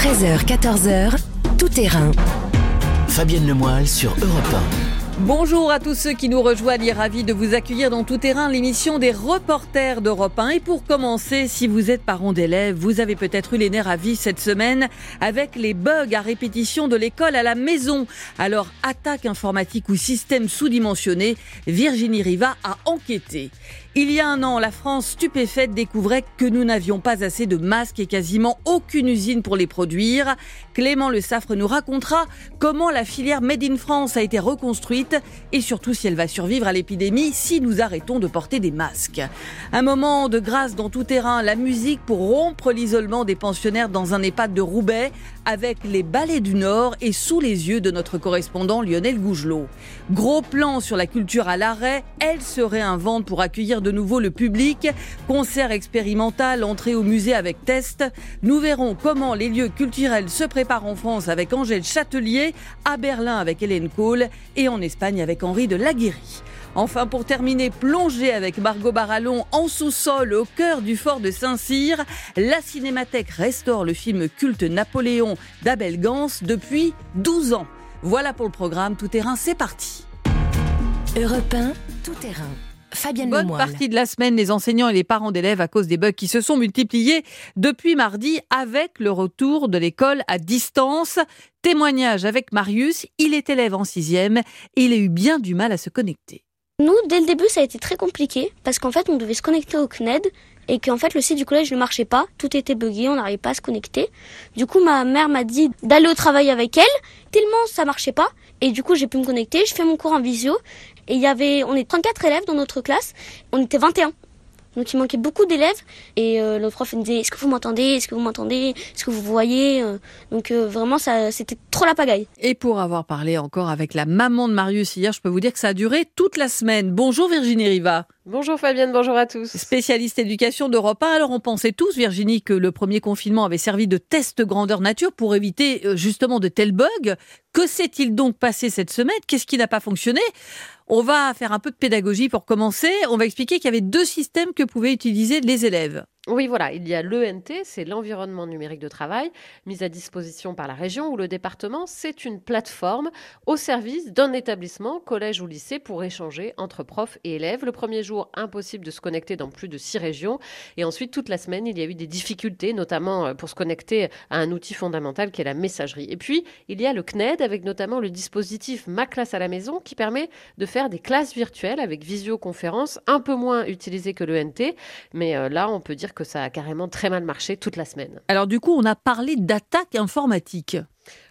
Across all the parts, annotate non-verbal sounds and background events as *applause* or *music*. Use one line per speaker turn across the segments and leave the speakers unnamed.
13h, 14h, tout terrain.
Fabienne Lemoyle sur Europe
Bonjour à tous ceux qui nous rejoignent ravi de vous accueillir dans Tout Terrain, l'émission des reporters d'Europe 1. Et pour commencer, si vous êtes parent d'élèves, vous avez peut-être eu les nerfs à vif cette semaine avec les bugs à répétition de l'école à la maison. Alors, attaque informatique ou système sous-dimensionné, Virginie Riva a enquêté. Il y a un an, la France stupéfaite découvrait que nous n'avions pas assez de masques et quasiment aucune usine pour les produire. Clément Le Saffre nous racontera comment la filière Made in France a été reconstruite et surtout si elle va survivre à l'épidémie si nous arrêtons de porter des masques. Un moment de grâce dans tout terrain, la musique pour rompre l'isolement des pensionnaires dans un EHPAD de Roubaix avec les ballets du Nord et sous les yeux de notre correspondant Lionel Gougelot. Gros plan sur la culture à l'arrêt, elle se réinvente pour accueillir de nouveau le public. Concert expérimental, entrée au musée avec test. Nous verrons comment les lieux culturels se préparent en France avec Angèle Châtelier, à Berlin avec Hélène Kohl et en Espagne avec Henri de Laguérie. Enfin, pour terminer, plongée avec Margot Barallon en sous-sol au cœur du fort de Saint-Cyr, la Cinémathèque restaure le film culte Napoléon d'Abel Gans depuis 12 ans. Voilà pour le programme Tout Terrain, c'est parti.
Europe 1, Tout Terrain. Fabienne
Bonne partie de la semaine, les enseignants et les parents d'élèves à cause des bugs qui se sont multipliés depuis mardi avec le retour de l'école à distance. Témoignage avec Marius, il est élève en sixième et il a eu bien du mal à se connecter.
Nous, dès le début, ça a été très compliqué parce qu'en fait, on devait se connecter au CNED et qu'en fait, le site du collège ne marchait pas. Tout était buggé, on n'arrivait pas à se connecter. Du coup, ma mère m'a dit d'aller au travail avec elle. Tellement ça marchait pas. Et du coup, j'ai pu me connecter. Je fais mon cours en visio. Et il y avait, on est 34 élèves dans notre classe. On était 21. Donc il manquait beaucoup d'élèves et euh, le prof me disait est-ce que vous m'entendez? Est-ce que vous m'entendez? Est-ce que vous voyez? Euh, Donc euh, vraiment ça c'était trop la pagaille.
Et pour avoir parlé encore avec la maman de Marius hier, je peux vous dire que ça a duré toute la semaine. Bonjour Virginie Riva.
Bonjour Fabienne, bonjour à tous.
Spécialiste éducation d'Europe 1. Alors on pensait tous Virginie que le premier confinement avait servi de test grandeur nature pour éviter justement de tels bugs. Que s'est-il donc passé cette semaine? Qu'est-ce qui n'a pas fonctionné? On va faire un peu de pédagogie pour commencer. On va expliquer qu'il y avait deux systèmes que pouvaient utiliser les élèves.
Oui, voilà, il y a l'ENT, c'est l'environnement numérique de travail, mis à disposition par la région ou le département. C'est une plateforme au service d'un établissement, collège ou lycée, pour échanger entre profs et élèves. Le premier jour, impossible de se connecter dans plus de six régions. Et ensuite, toute la semaine, il y a eu des difficultés, notamment euh, pour se connecter à un outil fondamental qui est la messagerie. Et puis, il y a le CNED, avec notamment le dispositif Ma classe à la maison, qui permet de faire des classes virtuelles avec visioconférence, un peu moins utilisé que l'ENT. Mais euh, là, on peut dire que ça a carrément très mal marché toute la semaine.
Alors du coup, on a parlé d'attaque informatique.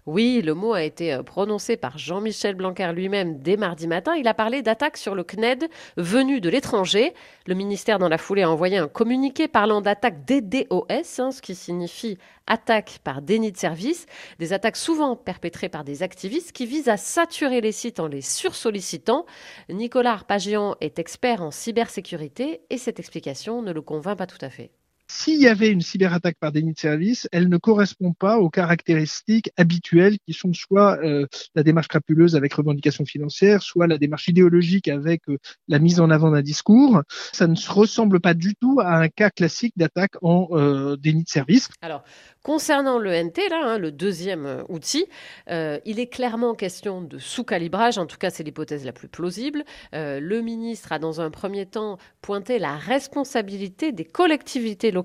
Oui, le mot a été euh, prononcé par Jean-Michel Blanquer lui-même dès mardi matin. Il a parlé d'attaque sur le CNED venu de l'étranger. Le ministère, dans la foulée, a envoyé un communiqué parlant d'attaque DDoS, hein, ce qui signifie attaque par déni de service. Des attaques souvent perpétrées par des activistes qui visent à saturer les sites en les sursollicitant. Nicolas Arpagian est expert en cybersécurité et cette explication ne le convainc pas tout à fait.
S'il y avait une cyberattaque par déni de service, elle ne correspond pas aux caractéristiques habituelles qui sont soit euh, la démarche crapuleuse avec revendication financière, soit la démarche idéologique avec euh, la mise en avant d'un discours. Ça ne se ressemble pas du tout à un cas classique d'attaque en euh, déni de service.
Alors, concernant le NT, là, hein, le deuxième outil, il est clairement question de sous-calibrage. En tout cas, c'est l'hypothèse la plus plausible. le ministre a, dans un premier temps, pointé la responsabilité des collectivités locales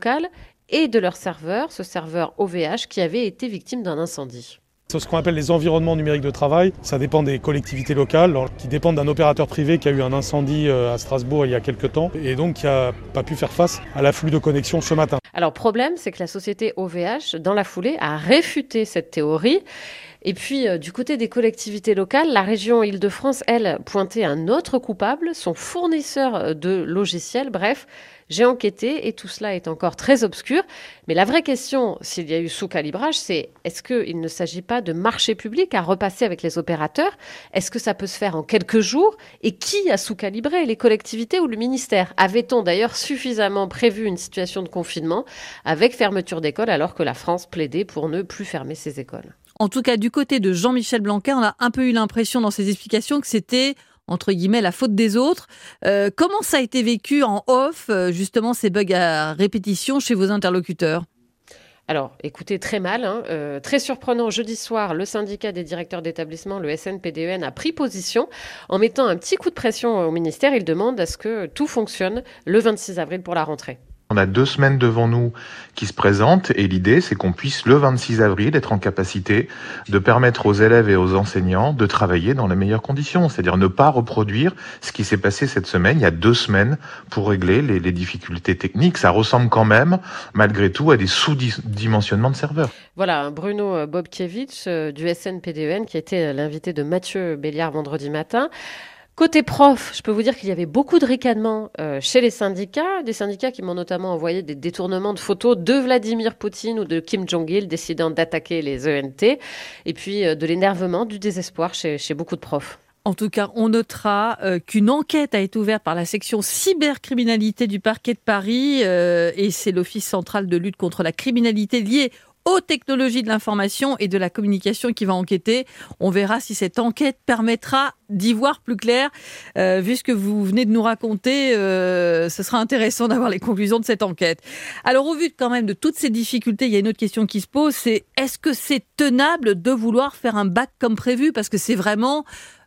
et de leur serveur, ce serveur OVH qui avait été victime d'un incendie.
C'est ce qu'on appelle les environnements numériques de travail. Ça dépend des collectivités locales, qui dépendent d'un opérateur privé qui a eu un incendie euh, à Strasbourg il y a quelques temps et donc qui n'a pas pu faire face à l'afflux de connexion ce matin.
Alors, problème, c'est que la société OVH, dans la foulée, a réfuté cette théorie. Et puis, euh, du côté des collectivités locales, la région Île-de-France, elle, pointait un autre coupable, son fournisseur euh, de logiciels. Bref, j'ai enquêté et tout cela est encore très obscur. Mais la vraie question, s'il y a eu sous-calibrage, c'est est-ce qu'il ne s'agit pas de marché public à repasser avec les opérateurs? Est-ce que ça peut se faire en quelques jours? Et qui a sous-calibré? Les collectivités ou le ministère? Avait-on d'ailleurs suffisamment prévu une situation de confinement avec fermeture d'écoles alors que la France plaidait pour ne plus fermer ses écoles?
En tout cas, du côté de Jean-Michel Blanquer, on a un peu eu l'impression dans ses explications que c'était entre guillemets la faute des autres. Euh, comment ça a été vécu en off, euh, justement, ces bugs à répétition chez vos interlocuteurs?
Alors, écoutez, très mal. Hein. Euh, très surprenant, jeudi soir, le syndicat des directeurs d'établissement, le SNPDEN, e a pris position en mettant un petit coup de pression au ministère. Il demande à ce que tout fonctionne le 26 avril pour la rentrée.
On a deux semaines devant nous qui se présentent et l'idée c'est qu'on puisse le 26 avril être en capacité de permettre aux élèves et aux enseignants de travailler dans les meilleures conditions, c'est-à-dire ne pas reproduire ce qui s'est passé cette semaine, il y a deux semaines pour régler les, difficultés techniques. Ça ressemble quand même malgré tout à des sous-dimensionnements de serveurs.
Voilà, Bruno Bobkiewicz euh, du SNPDEN qui était l'invité de Mathieu Béliard vendredi matin. Côté prof, je peux vous dire qu'il y avait beaucoup de ricanements euh, chez les syndicats, des syndicats qui m'ont notamment envoyé des détournements de photos de Vladimir Poutine ou de Kim Jong-il décidant d'attaquer les ENT, et puis euh, de l'énervement, du désespoir chez, beaucoup de profs.
En tout cas, on notera euh, qu'une enquête a été ouverte par la section cybercriminalité du parquet de Paris et c'est l'Office central de lutte contre la criminalité liée aux technologies de l'information et de la communication qui va enquêter. On verra si cette enquête permettra d'y voir plus clair. Euh, vu ce que vous venez de nous raconter, euh, ce sera intéressant d'avoir les conclusions de cette enquête. Alors au vu quand même de toutes ces difficultés, il y a une autre question qui se pose, c'est est-ce que c'est tenable de vouloir faire un bac comme prévu? Parce que c'est vraiment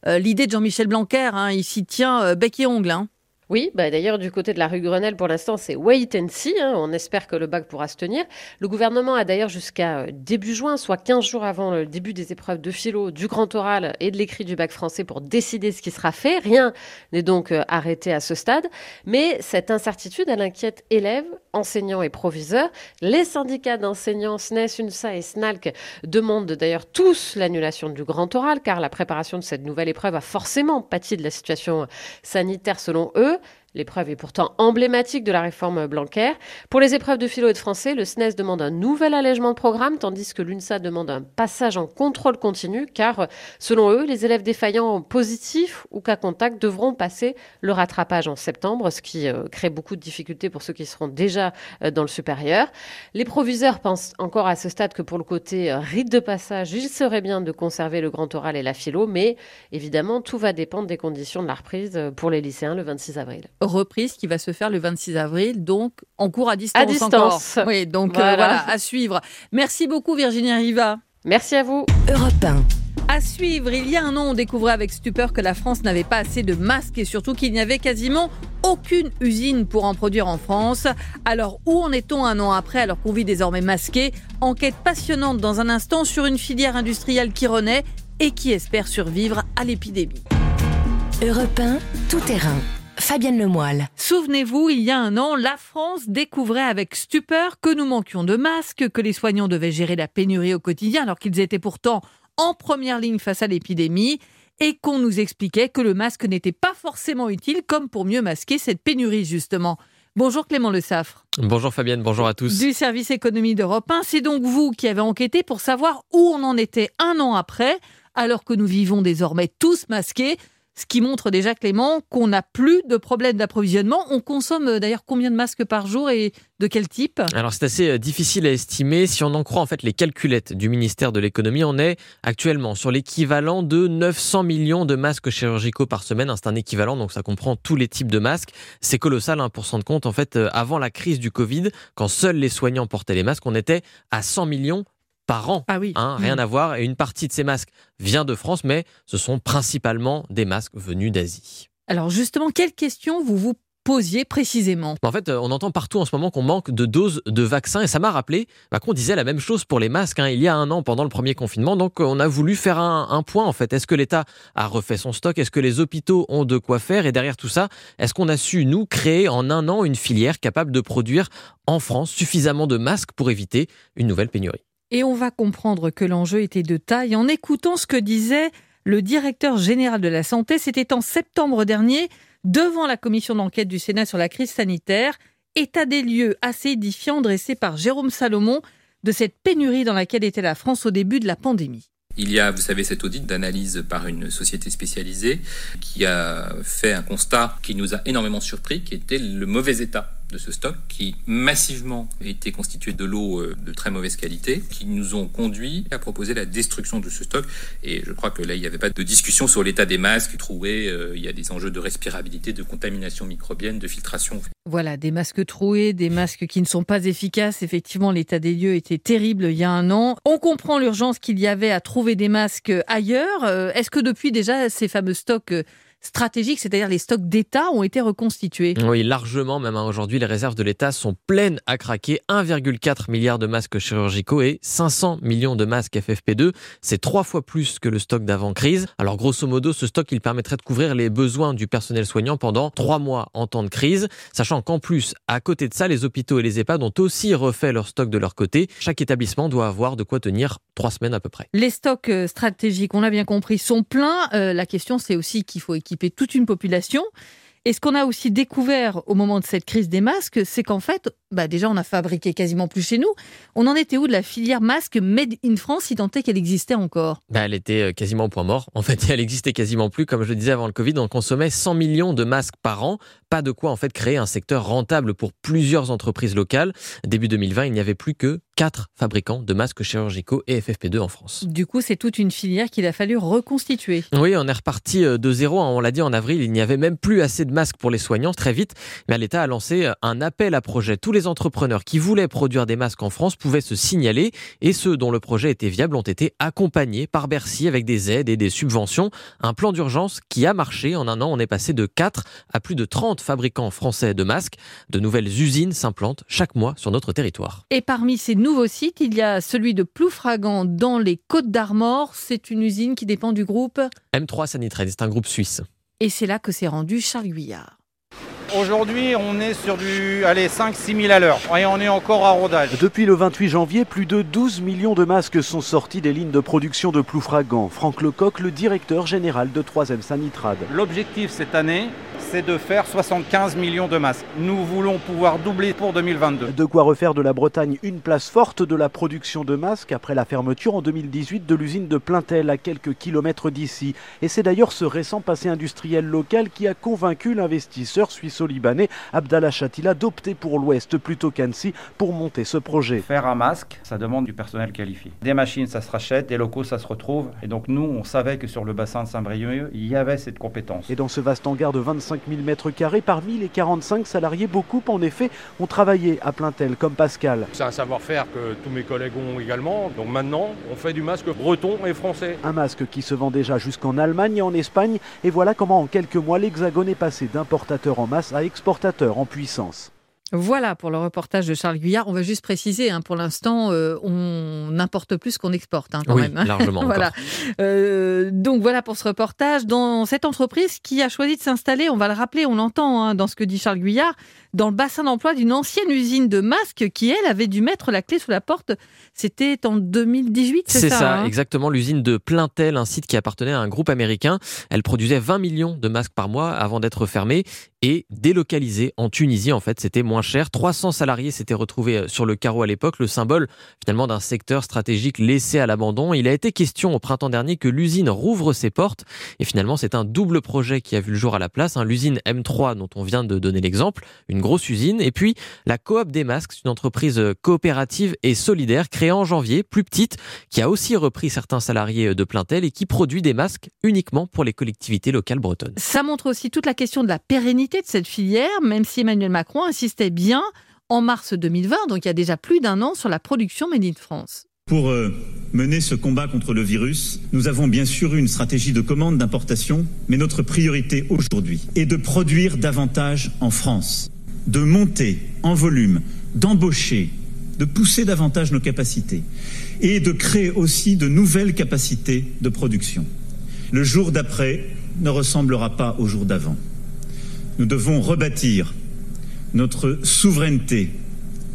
euh, l'idée de Jean-Michel Blanquer, hein, il s'y tient bec et ongle. Hein.
Oui, bah d'ailleurs, du côté de la rue Grenelle, pour l'instant, c'est wait and see. Hein. On espère que le bac pourra se tenir. Le gouvernement a d'ailleurs jusqu'à euh, début juin, soit 15 jours avant le début des épreuves de philo, du grand oral et de l'écrit du bac français pour décider ce qui sera fait. Rien n'est donc euh, arrêté à ce stade. Mais cette incertitude, elle inquiète élèves, enseignants et proviseurs. Les syndicats d'enseignants, SNES, UNSA et SNALC, demandent d'ailleurs tous l'annulation du grand oral, car la préparation de cette nouvelle épreuve a forcément pâti de la situation sanitaire selon eux. L'épreuve est pourtant emblématique de la réforme Blanquer. Pour les épreuves de philo et de français, le SNES demande un nouvel allègement de programme, tandis que l'UNSA demande un passage en contrôle continu, car selon eux, les élèves défaillants positifs ou cas contact devront passer le rattrapage en septembre, ce qui euh, crée beaucoup de difficultés pour ceux qui seront déjà euh, dans le supérieur. Les proviseurs pensent encore à ce stade que pour le côté euh, rite de passage, il serait bien de conserver le grand oral et la philo, mais évidemment, tout va dépendre des conditions de la reprise pour les lycéens le 26 avril
reprise qui va se faire le 26 avril, donc en cours à distance.
À distance.
Oui, donc euh, voilà. à suivre. Merci beaucoup Virginie Riva.
Merci à vous.
Europe 1.
À suivre, il y a un an, on découvrait avec stupeur que la France n'avait pas assez de masques et surtout qu'il n'y avait quasiment aucune usine pour en produire en France. Alors où en est-on un an après alors qu'on vit désormais masqué? Enquête passionnante dans un instant sur une filière industrielle qui renaît et qui espère survivre à l'épidémie.
Europe 1, tout terrain. Fabienne Lemoyle.
Souvenez-vous, il y a un an, la France découvrait avec stupeur que nous manquions de masques, que les soignants devaient gérer la pénurie au quotidien alors qu'ils étaient pourtant en première ligne face à l'épidémie et qu'on nous expliquait que le masque n'était pas forcément utile comme pour mieux masquer cette pénurie justement. Bonjour Clément Le Saffre.
Bonjour Fabienne, bonjour à tous.
Du service économie d'Europe 1, c'est donc vous qui avez enquêté pour savoir où on en était un an après, alors que nous vivons désormais tous masqués. Ce qui montre déjà, Clément, qu'on n'a plus de problème d'approvisionnement. On consomme euh, d'ailleurs combien de masques par jour et de quel type?
Alors c'est assez euh, difficile à estimer. Si on en croit en fait les calculettes du ministère de l'économie, on est actuellement sur l'équivalent de 900 millions de masques chirurgicaux par semaine. C'est un équivalent, donc ça comprend tous les types de masques. C'est colossal hein, pour s'en compte. En fait, euh, avant la crise du Covid, quand seuls les soignants portaient les masques, on était à 100 millions par an.
Ah oui.
Hein, rien mmh. à voir. Et une partie de ces masques vient de France, mais ce sont principalement des masques venus d'Asie.
Alors justement, quelles questions vous vous posiez précisément?
En fait, on entend partout en ce moment qu'on manque de doses de vaccins et ça m'a rappelé bah, qu'on disait la même chose pour les masques hein, il y a un an pendant le premier confinement. Donc on a voulu faire un, un point en fait. Est-ce que l'État a refait son stock? Est-ce que les hôpitaux ont de quoi faire? Et derrière tout ça, est-ce qu'on a su, nous, créer en un an une filière capable de produire en France suffisamment de masques pour éviter une nouvelle pénurie?
Et on va comprendre que l'enjeu était de taille en écoutant ce que disait le directeur général de la santé. C'était en septembre dernier, devant la commission d'enquête du Sénat sur la crise sanitaire. État des lieux assez édifiant dressé par Jérôme Salomon de cette pénurie dans laquelle était la France au début de la pandémie.
Il y a, vous savez, cet audit d'analyse par une société spécialisée qui a fait un constat qui nous a énormément surpris, qui était le mauvais état de ce stock qui massivement était constitué de l'eau euh, de très mauvaise qualité, qui nous ont conduit à proposer la destruction de ce stock. Et je crois que là, il n'y avait pas de discussion sur l'état des masques troués. Euh, il y a des enjeux de respirabilité, de contamination microbienne, de filtration.
Voilà, des masques troués, des masques qui ne sont pas efficaces. Effectivement, l'état des lieux était terrible il y a un an. On comprend l'urgence qu'il y avait à trouver des masques ailleurs. Euh, est-ce que depuis déjà ces fameux stocks stratégiques, c'est-à-dire les stocks d'État, ont été reconstitués.
Oui, largement. Même hein. aujourd'hui, les réserves de l'État sont pleines à craquer. 1,4 milliard de masques chirurgicaux et 500 millions de masques FFP2. C'est trois fois plus que le stock d'avant-crise. Alors, grosso modo, ce stock, il permettrait de couvrir les besoins du personnel soignant pendant trois mois en temps de crise. Sachant qu'en plus, à côté de ça, les hôpitaux et les EHPAD ont aussi refait leur stock de leur côté. Chaque établissement doit avoir de quoi tenir trois semaines à peu près.
Les stocks euh, stratégiques, on l'a bien compris, sont pleins. Euh, la question, c'est aussi qu'il faut équiper toute une population. Et ce qu'on a aussi découvert au moment de cette crise des masques, c'est qu'en fait, bah déjà, on a fabriqué quasiment plus chez nous. On en était où de la filière masque made in France, si tant est qu'elle existait encore?
Bah, Elle était euh, quasiment au point mort. En fait, *laughs* elle existait quasiment plus. Comme je le disais avant le Covid, on consommait 100 millions de masques par an. Pas de quoi en fait créer un secteur rentable pour plusieurs entreprises locales. Début 2020, il n'y avait plus que 4 fabricants de masques chirurgicaux et FFP2 en France.
Du coup, c'est toute une filière qu'il a fallu reconstituer.
Oui, on est reparti euh, de zéro. On l'a dit en avril, il n'y avait même plus assez de masques pour les soignants très vite. Mais l'État a lancé euh, un appel à projet. Tous les entrepreneurs qui voulaient produire des masques en France pouvaient se signaler et ceux dont le projet était viable ont été accompagnés par Bercy avec des aides et des subventions. Un plan d'urgence qui a marché. En un an, on est passé de 4 à plus de 30 fabricants français de masques. De nouvelles usines s'implantent chaque mois sur notre territoire.
Et parmi ces nouveaux sites, il y a celui de Ploufragan dans les Côtes d'Armor. C'est une usine qui dépend du groupe
M3 Sanitrade, c'est un groupe suisse.
Et c'est là que s'est rendu Charles Guyard.
Aujourd'hui, on est sur du 5-6 000 à l'heure et on est encore à rodage.
Depuis le 28 janvier, plus de 12 millions de masques sont sortis des lignes de production de Ploufragan. Franck Lecoq, le directeur général de 3M Sanitrade.
L'objectif cette année, c'est de faire 75 millions de masques. Nous voulons pouvoir doubler pour 2022.
De quoi refaire de la Bretagne une place forte de la production de masques après la fermeture en 2018 de l'usine de Plaintel à quelques kilomètres d'ici. Et c'est d'ailleurs ce récent passé industriel local qui a convaincu l'investisseur suisse-libanais Abdallah Chatila d'opter pour l'Ouest plutôt qu'Annecy pour monter ce projet.
Faire un masque, ça demande du personnel qualifié. Des machines, ça se rachète, des locaux, ça se retrouve. Et donc nous, on savait que sur le bassin de Saint-Brieuc, il y avait cette compétence.
Et dans ce vaste hangar de 25 000 mètres carrés, parmi les 45 salariés, beaucoup en effet ont travaillé à Plaintel, comme Pascal.
C'est un savoir-faire que tous mes collègues ont également. Donc maintenant, on fait du masque breton et français.
Un masque qui se vend déjà jusqu'en Allemagne et en Espagne. Et voilà comment en quelques mois l'Hexagone est passé d'importateur en masse à exportateur en puissance.
Voilà pour le reportage de Charles Guyard. On va juste préciser, hein, pour l'instant, euh, on importe plus qu'on exporte, hein, quand
oui,
même. hein.
largement. *laughs*
voilà. Euh, donc voilà pour ce reportage. Dans cette entreprise qui a choisi de s'installer, on va le rappeler, on l'entend hein, dans ce que dit Charles Guyard, dans le bassin d'emploi d'une ancienne usine de masques qui, elle, avait dû mettre la clé sous la porte. C'était en 2018, c'est
C'est
ça
ça,
hein
exactement. L'usine de Plaintel, un site qui appartenait à un groupe américain. Elle produisait 20 millions de masques par mois avant d'être fermée et délocalisée en Tunisie. En fait, c'était moins cher. 300 salariés s'étaient retrouvés euh, sur le carreau à l'époque, le symbole finalement d'un secteur stratégique laissé à l'abandon. Il a été question au printemps dernier que l'usine rouvre ses portes et finalement c'est un double projet qui a vu le jour à la place. hein. L'usine M3 dont on vient de donner l'exemple, une grosse usine, et puis la Coop des masques, une entreprise euh, coopérative et solidaire créée en janvier, plus petite, qui a aussi repris certains salariés euh, de Plaintel et qui produit des masques uniquement pour les collectivités locales bretonnes.
Ça montre aussi toute la question de la pérennité de cette filière, même si Emmanuel Macron insistait bien en mars 2020, donc il y a déjà plus d'un an, sur la production Made in France.
Pour euh, mener ce combat contre le virus, nous avons bien sûr une stratégie de commande d'importation, mais notre priorité aujourd'hui est de produire davantage en France, de monter en volume, d'embaucher, de pousser davantage nos capacités et de créer aussi de nouvelles capacités de production. Le jour d'après ne ressemblera pas au jour d'avant. Nous devons rebâtir notre souveraineté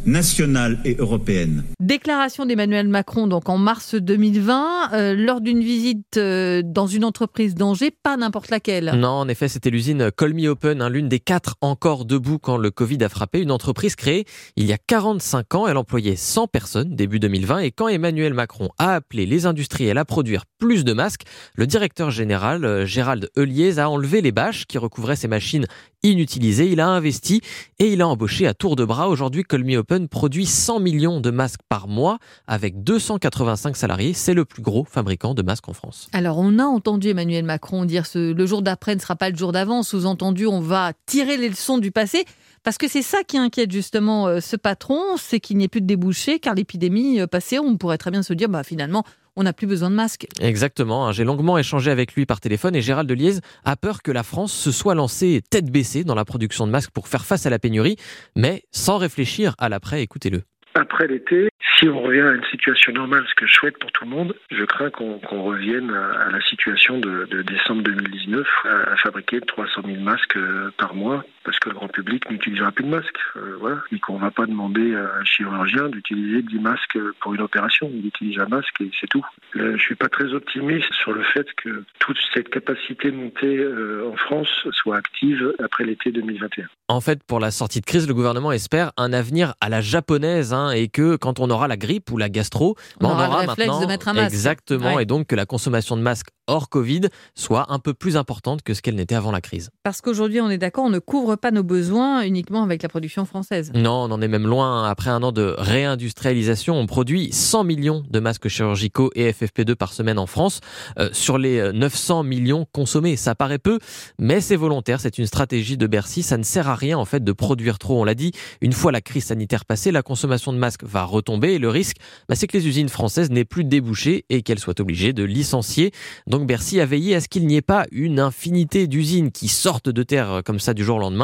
nationale et européenne.
Déclaration d'Emmanuel Macron donc en mars 2020 euh, lors d'une visite euh, dans une entreprise d'Angers, pas n'importe laquelle.
Non, en effet, c'était l'usine Colmy Open, hein, l'une des quatre encore debout quand le Covid a frappé, une entreprise créée il y a 45 ans, elle employait 100 personnes début 2020 et quand Emmanuel Macron a appelé les industriels à produire plus de masques, le directeur général euh, Gérald Euliez a enlevé les bâches qui recouvraient ces machines inutilisées, il a investi et il a embauché à tour de bras. Aujourd'hui, Colmy Open produit 100 millions de masques par mois avec 285 salariés. C'est le plus gros fabricant de masques en France.
Alors, on a entendu Emmanuel Macron dire ce, le jour d'après ne sera pas le jour d'avant. Sous-entendu, on va tirer les leçons du passé. Parce que c'est ça qui inquiète justement euh, ce patron, c'est qu'il n'y ait plus de débouchés, car l'épidémie euh, passée, on pourrait très bien se dire, bah finalement, on n'a plus besoin de masques.
Exactement. hein. J'ai longuement échangé avec lui par téléphone et Gérald Deliez a peur que la France se soit lancée tête baissée dans la production de masques pour faire face à la pénurie, mais sans réfléchir à l'après. Écoutez-le.
Après l'été, si on revient à une situation normale, ce que je souhaite pour tout le monde, je crains qu'on revienne à, à la situation de, de décembre 2019, à, à fabriquer 300 000 masques euh, par mois, parce que le grand public n'utilisera plus de masques. Euh, voilà. Et qu'on ne va pas demander à un chirurgien d'utiliser 10 masques pour une opération. Il utilise un masque et c'est tout. Là, je suis pas très optimiste sur le fait que toute cette capacité montée euh, en France soit active après l'été 2021.
En fait, pour la sortie de crise, le gouvernement espère un avenir à la japonaise hein, et que quand on aura la grippe ou la gastro,
On
ben,
aura le réflexe
maintenant
de mettre un masque.
exactement
Ouais.
et donc que la consommation de masques hors Covid soit un peu plus importante que ce qu'elle n'était avant la crise.
Parce qu'aujourd'hui, on est d'accord, on ne couvre pas nos besoins uniquement avec la production française.
Non, on en est même loin. Après un an de réindustrialisation, on produit 100 millions de masques chirurgicaux et FFP2 par semaine en France euh, sur les euh, 900 millions consommés. Ça paraît peu, mais c'est volontaire. C'est une stratégie de Bercy. Ça ne sert à rien en fait de produire trop. On l'a dit, une fois la crise sanitaire passée, la consommation de masques va retomber et le risque, bah, c'est que les usines françaises n'aient plus de débouchés et qu'elles soient obligées de licencier. Donc Bercy a veillé à ce qu'il n'y ait pas une infinité d'usines qui sortent de terre euh, comme ça du jour au lendemain.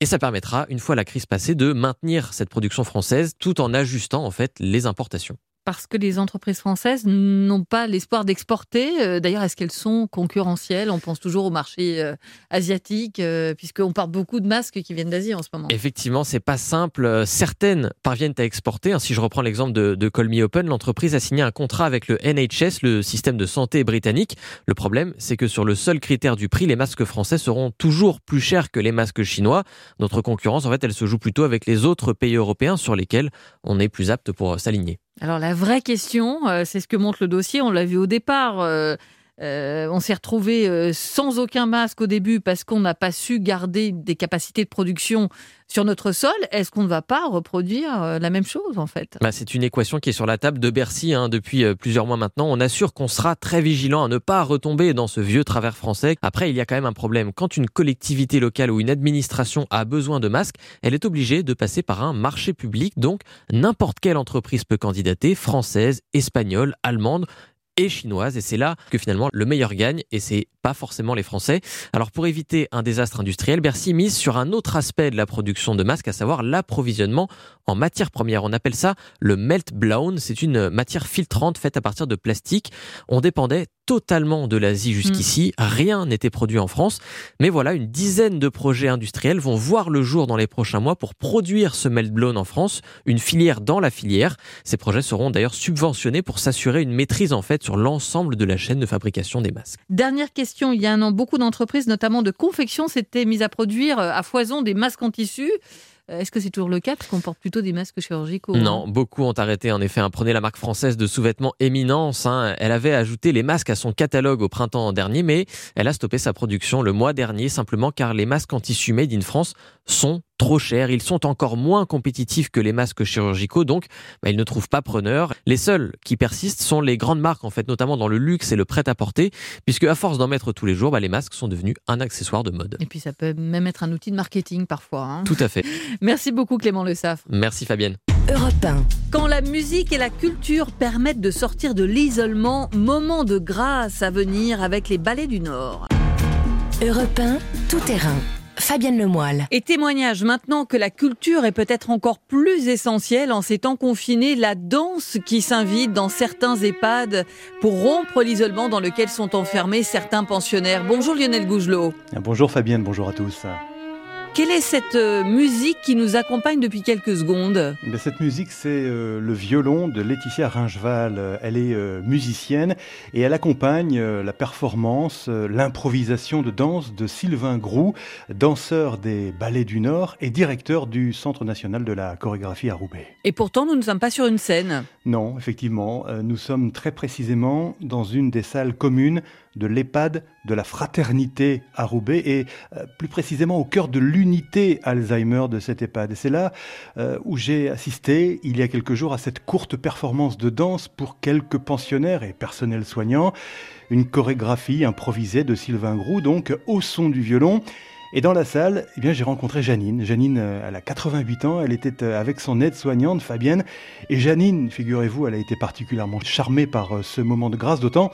Et ça permettra, une fois la crise passée, de maintenir cette production française tout en ajustant en fait les importations.
Parce que les entreprises françaises n'ont pas l'espoir d'exporter. Euh, D'ailleurs, est-ce qu'elles sont concurrentielles? On pense toujours au marché euh, asiatique, euh, puisqu'on parle beaucoup de masques qui viennent d'Asie en ce moment.
Effectivement, c'est pas simple. Certaines parviennent à exporter. hein. Si je reprends l'exemple de, de Open, l'entreprise a signé un contrat avec le NHS, le système de santé britannique. Le problème, c'est que sur le seul critère du prix, les masques français seront toujours plus chers que les masques chinois. Notre concurrence, en fait, elle se joue plutôt avec les autres pays européens sur lesquels on est plus apte pour s'aligner.
Alors la vraie question, euh, c'est ce que montre le dossier, on l'a vu au départ. Euh, on s'est retrouvé euh, sans aucun masque au début parce qu'on n'a pas su garder des capacités de production sur notre sol. Est-ce qu'on ne va pas reproduire euh, la même chose en fait?
Bah, c'est une équation qui est sur la table de Bercy hein, depuis plusieurs mois maintenant. On assure qu'on sera très vigilant à ne pas retomber dans ce vieux travers français. Après, il y a quand même un problème. Quand une collectivité locale ou une administration a besoin de masques, elle est obligée de passer par un marché public. Donc, n'importe quelle entreprise peut candidater, française, espagnole, allemande et chinoise. Et c'est là que finalement le meilleur gagne et c'est pas forcément les Français. Alors pour éviter un désastre industriel, Bercy mise sur un autre aspect de la production de masques, à savoir l'approvisionnement en matière première. On appelle ça le melt blown. C'est une matière filtrante faite à partir de plastique. On dépendait totalement de l'Asie jusqu'ici. Rien n'était produit en France. Mais voilà, une dizaine de projets industriels vont voir le jour dans les prochains mois pour produire ce melt blown en France, une filière dans la filière. Ces projets seront d'ailleurs subventionnés pour s'assurer une maîtrise en fait sur l'ensemble de la chaîne de fabrication des masques.
Dernière question, il y a un an, beaucoup d'entreprises, notamment de confection, s'étaient mises à produire euh, à foison des masques en tissu. Euh, Est-ce que c'est toujours le cas? Parce qu'on porte plutôt des masques chirurgicaux. hein.
Non, beaucoup ont arrêté en effet. hein. Prenez la marque française de sous-vêtements Éminence. hein. Elle avait ajouté les masques à son catalogue au printemps dernier, mais elle a stoppé sa production le mois dernier simplement car les masques en tissu made in France sont trop chers. Ils sont encore moins compétitifs que les masques chirurgicaux, donc bah, ils ne trouvent pas preneur. Les seuls qui persistent sont les grandes marques, en fait, notamment dans le luxe et le prêt-à-porter, puisque à force d'en mettre tous les jours, bah, les masques sont devenus un accessoire de mode.
Et puis ça peut même être un outil de marketing parfois. hein.
Tout à fait. *laughs*
Merci beaucoup Clément Le Saffre.
Merci Fabienne.
Europe 1.
Quand la musique et la culture permettent de sortir de l'isolement, moment de grâce à venir avec les ballets du Nord.
Europe 1, tout terrain. Fabienne Lemoyle.
Et témoignage maintenant que la culture est peut-être encore plus essentielle en ces temps confinés, la danse qui s'invite dans certains EHPAD pour rompre l'isolement dans lequel sont enfermés certains pensionnaires. Bonjour Lionel Gougelot.
Bonjour Fabienne, bonjour à tous.
Quelle est cette euh, musique qui nous accompagne depuis quelques secondes?
Mais Cette musique, c'est euh, le violon de Laetitia Ringeval. Elle est euh, musicienne et elle accompagne la performance, l'improvisation de danse de Sylvain Groux, danseur des Ballets du Nord et directeur du Centre national de la chorégraphie à Roubaix.
Et pourtant, nous ne sommes pas sur une scène.
Non, effectivement, nous sommes très précisément dans une des salles communes de l'EHPAD de la Fraternité à Roubaix et euh, plus précisément au cœur de l'unité Alzheimer de cette EHPAD. Et c'est là euh, où j'ai assisté il y a quelques jours à cette courte performance de danse pour quelques pensionnaires et personnels soignants, une chorégraphie improvisée de Sylvain Groux, donc au son du violon. Et dans la salle, eh bien, j'ai rencontré Janine. Janine, euh, elle a 88 ans, elle était avec son aide-soignante Fabienne. Et Janine, figurez-vous, elle a été particulièrement charmée par ce moment de grâce, d'autant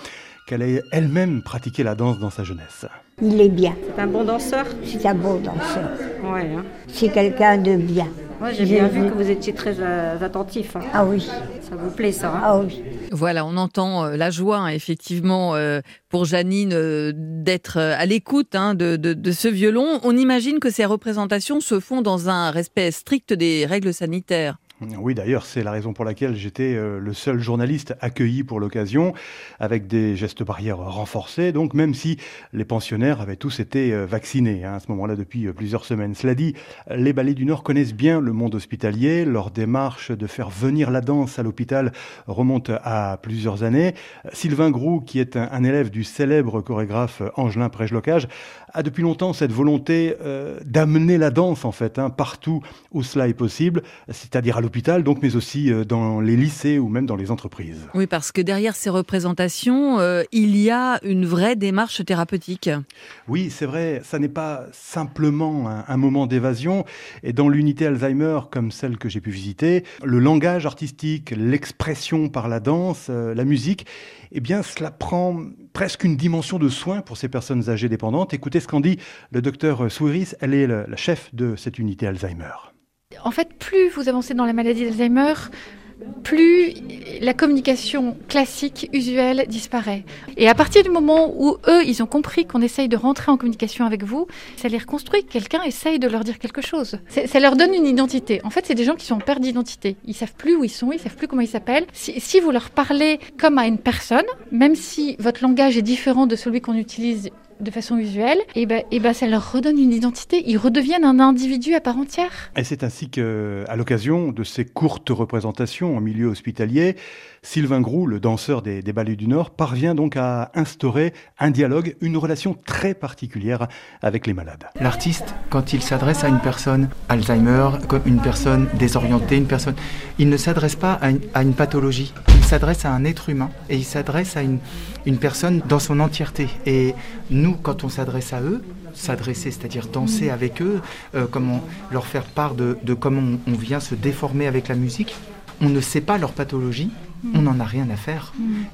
qu'elle a elle-même pratiqué la danse dans sa jeunesse.
Il est bien.
C'est un bon danseur
C'est un bon danseur.
Ouais. hein.
C'est quelqu'un de bien.
Moi, j'ai bien vu que vous étiez très euh, attentif. hein.
Ah oui.
Ça vous plaît, ça hein
Ah oui.
Voilà, on entend euh, la joie, effectivement, euh, pour Janine euh, d'être euh, à l'écoute hein, de, de- de ce violon. On imagine que ces représentations se font dans un respect strict des règles sanitaires.
Oui, d'ailleurs, c'est la raison pour laquelle j'étais euh, le seul journaliste accueilli pour l'occasion, avec des gestes barrières renforcés, donc même si les pensionnaires avaient tous été euh, vaccinés hein, à ce moment-là depuis euh, plusieurs semaines. Cela dit, les ballets du Nord connaissent bien le monde hospitalier. Leur démarche de faire venir la danse à l'hôpital remonte à plusieurs années. Sylvain Groux, qui est un, élève du célèbre chorégraphe Angelin Prège-Locage, a depuis longtemps cette volonté euh, d'amener la danse, en fait, hein, partout où cela est possible, c'est-à-dire à l'hôpital, donc, mais aussi euh, dans les lycées ou même dans les entreprises.
Oui, parce que derrière ces représentations, euh, il y a une vraie démarche thérapeutique.
Oui, c'est vrai, ça n'est pas simplement un, un moment d'évasion. Et dans l'unité Alzheimer, comme celle que j'ai pu visiter, le langage artistique, l'expression par la danse, euh, la musique, eh bien, cela prend presque une dimension de soin pour ces personnes âgées dépendantes. Écoutez ce qu'en dit le docteur Souris, elle est la chef de cette unité Alzheimer.
En fait, plus vous avancez dans la maladie d'Alzheimer, plus la communication classique, usuelle, disparaît. Et à partir du moment où eux, ils ont compris qu'on essaye de rentrer en communication avec vous, ça les reconstruit. Quelqu'un essaye de leur dire quelque chose. Ça leur donne une identité. En fait, c'est des gens qui sont en perte d'identité. Ils savent plus où ils sont, ils savent plus comment ils s'appellent. Si vous leur parlez comme à une personne, même si votre langage est différent de celui qu'on utilise de façon usuelle, et ben, et ben ça leur redonne une identité. Ils redeviennent un individu à part entière.
Et c'est ainsi que, à l'occasion de ces courtes représentations en milieu hospitalier, Sylvain Groux, le danseur des, des Ballets du Nord, parvient donc à instaurer un dialogue, une relation très particulière avec les malades.
L'artiste, quand il s'adresse à une personne Alzheimer, une personne désorientée, une personne, il ne s'adresse pas à une, pathologie. Il s'adresse à un être humain et il s'adresse à une, personne dans son entièreté. Et nous, quand on s'adresse à eux, s'adresser, c'est-à-dire danser avec eux, euh, comment leur faire part de, comment on vient se déformer avec la musique, on ne sait pas leur pathologie, on n'en a rien à faire.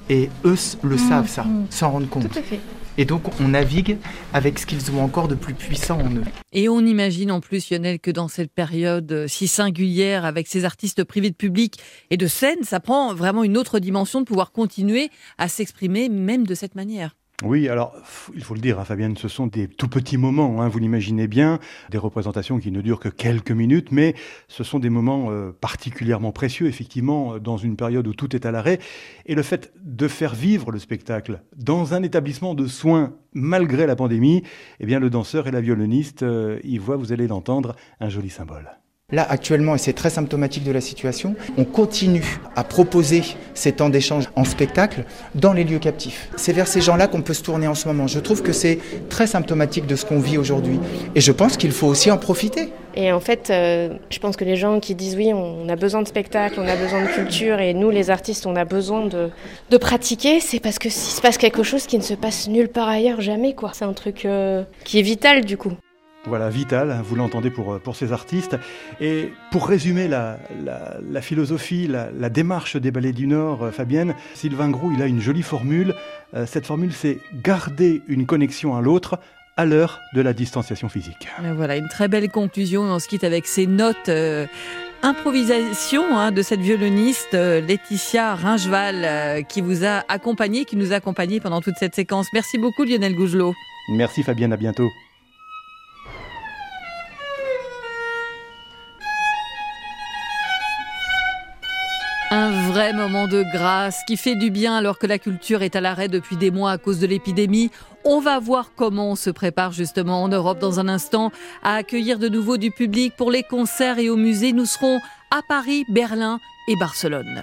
Et eux le savent, ça, s'en rendent compte.
Tout à fait.
Et donc, on navigue avec ce qu'ils ont encore de plus puissant en eux.
Et on imagine en plus, Lionel, que dans cette période euh, si singulière, avec ces artistes privés de public et de scène, ça prend vraiment une autre dimension de pouvoir continuer à s'exprimer même de cette manière.
Oui, alors il faut le dire, hein, Fabienne, ce sont des tout petits moments, hein, vous l'imaginez bien, des représentations qui ne durent que quelques minutes, mais ce sont des moments euh, particulièrement précieux, effectivement, euh, dans une période où tout est à l'arrêt. Et le fait de faire vivre le spectacle dans un établissement de soins malgré la pandémie, eh bien le danseur et la violoniste euh, y voient, vous allez l'entendre, un joli symbole.
Là, actuellement, et c'est très symptomatique de la situation, on continue à proposer ces temps d'échange en spectacle dans les lieux captifs. C'est vers ces gens-là qu'on peut se tourner en ce moment. Je trouve que c'est très symptomatique de ce qu'on vit aujourd'hui. Et je pense qu'il faut aussi en profiter.
Et en fait, euh, je pense que les gens qui disent oui, on a besoin de spectacle, on a besoin de culture, et nous, les artistes, on a besoin de, pratiquer, c'est parce que s'il se passe quelque chose qui ne se passe nulle part ailleurs, jamais, quoi. C'est un truc euh, qui est vital, du coup.
Voilà, vital, vous l'entendez pour, pour ces artistes. Et pour résumer la, la, la philosophie, la, la, démarche des Ballets du Nord, euh, Fabienne, Sylvain Groux, il a une jolie formule. Euh, cette formule, c'est garder une connexion à l'autre à l'heure de la distanciation physique.
Et voilà, une très belle conclusion. On se quitte avec ces notes. Euh improvisation hein, de cette violoniste euh, Laetitia Ringeval euh, qui vous a accompagné, qui nous a accompagné pendant toute cette séquence. Merci beaucoup Lionel Gougelot.
Merci Fabienne, à bientôt.
Vrai moment de grâce qui fait du bien alors que la culture est à l'arrêt depuis des mois à cause de l'épidémie. On va voir comment on se prépare justement en Europe dans un instant à accueillir de nouveau du public pour les concerts et au musée. Nous serons à Paris, Berlin et Barcelone.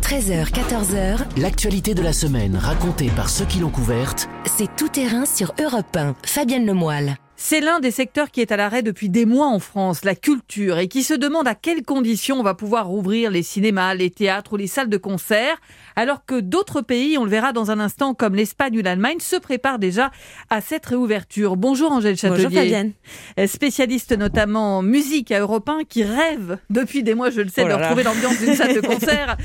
13h, 14h,
L'actualité de la semaine racontée par ceux qui l'ont couverte.
c'est tout terrain sur Europe 1. Fabienne Lemoyle.
C'est l'un des secteurs qui est à l'arrêt depuis des mois en France, la culture, et qui se demande à quelles conditions on va pouvoir rouvrir les cinémas, les théâtres ou les salles de concert, alors que d'autres pays, on le verra dans un instant, comme l'Espagne ou l'Allemagne, se préparent déjà à cette réouverture. Bonjour Angèle Châtelier.
Bonjour Fabienne.
Euh, Spécialiste notamment en musique à Europe 1, qui rêve depuis des mois, je le sais,
Oh
de
là
retrouver l'ambiance d'une salle de *laughs* concert.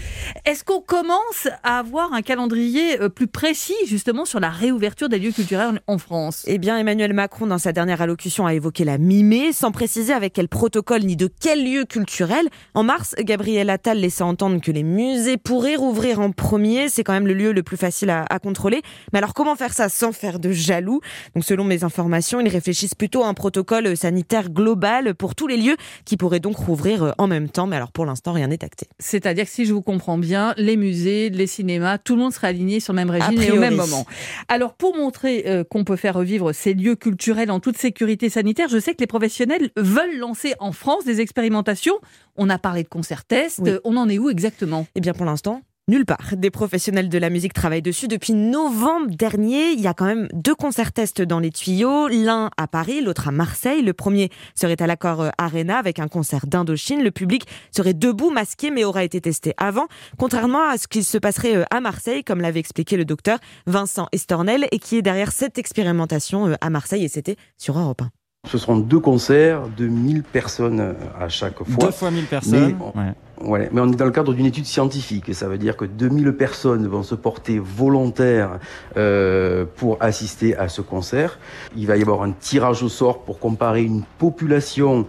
Est-ce qu'on commence à avoir un calendrier euh, plus précis justement sur la réouverture des lieux culturels en France?
Eh bien, Emmanuel Macron, dans sa dernière allocution, a évoqué la mi-mai, sans préciser avec quel protocole ni de quel lieu culturel. En mars, Gabriel Attal laissait entendre que les musées pourraient rouvrir en premier. C'est quand même le lieu le plus facile à, à contrôler. Mais alors, comment faire ça sans faire de jaloux? Donc, selon mes informations, ils réfléchissent plutôt à un protocole sanitaire global pour tous les lieux qui pourraient donc rouvrir euh, en même temps. Mais alors, pour l'instant, rien n'est acté.
C'est-à-dire que si je vous comprends bien, les musées, les cinémas, tout le monde sera aligné sur le même régime et au même moment. Alors pour montrer euh, qu'on peut faire revivre ces lieux culturels en toute sécurité sanitaire, je sais que les professionnels veulent lancer en France des expérimentations. On a parlé de concerts tests,
Oui.
on en est où exactement?
Eh bien, pour l'instant, nulle part. Des professionnels de la musique travaillent dessus depuis novembre dernier. Il y a quand même deux concerts tests dans les tuyaux, l'un à Paris, l'autre à Marseille. Le premier serait à l'accord euh, Arena avec un concert d'Indochine. Le public serait debout, masqué, mais aura été testé avant, contrairement à ce qui se passerait euh, à Marseille, comme l'avait expliqué le docteur Vincent Estornel, et qui est derrière cette expérimentation euh, à Marseille, et c'était sur Europe 1.
Ce seront deux concerts de 1000 personnes à chaque fois.
Deux fois 1000 personnes.
Mais,
Ouais.
Mais on est dans le cadre d'une étude scientifique. Ça veut dire que 2000 personnes vont se porter volontaires euh, pour assister à ce concert. Il va y avoir un tirage au sort pour comparer une population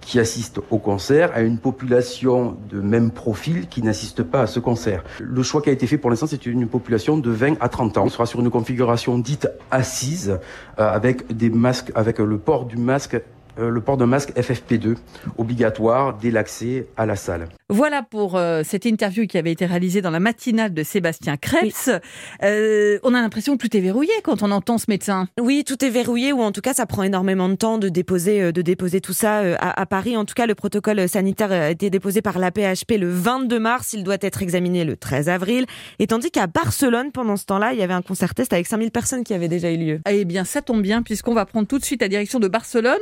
qui assiste au concert à une population de même profil qui n'assiste pas à ce concert. Le choix qui a été fait pour l'instant, c'est une population de 20 à 30 ans. On sera sur une configuration dite assise, euh, avec des masques, avec le port du masque, euh, le port d'un masque FFP2 obligatoire dès l'accès à la salle.
Voilà pour euh, cette interview qui avait été réalisée dans la matinale de Sébastien Krebs. Euh, on a l'impression que tout est verrouillé quand on entend ce médecin.
Oui, tout est verrouillé ou en tout cas ça prend énormément de temps de déposer euh, de déposer tout ça euh, à, à Paris. En tout cas, le protocole sanitaire a été déposé par l'APHP le 22 mars, il doit être examiné le 13 avril. Et tandis qu'à Barcelone, pendant ce temps-là, il y avait un concert test avec 5000 personnes qui avaient déjà eu lieu.
Eh bien, ça tombe bien puisqu'on va prendre tout de suite la direction de Barcelone.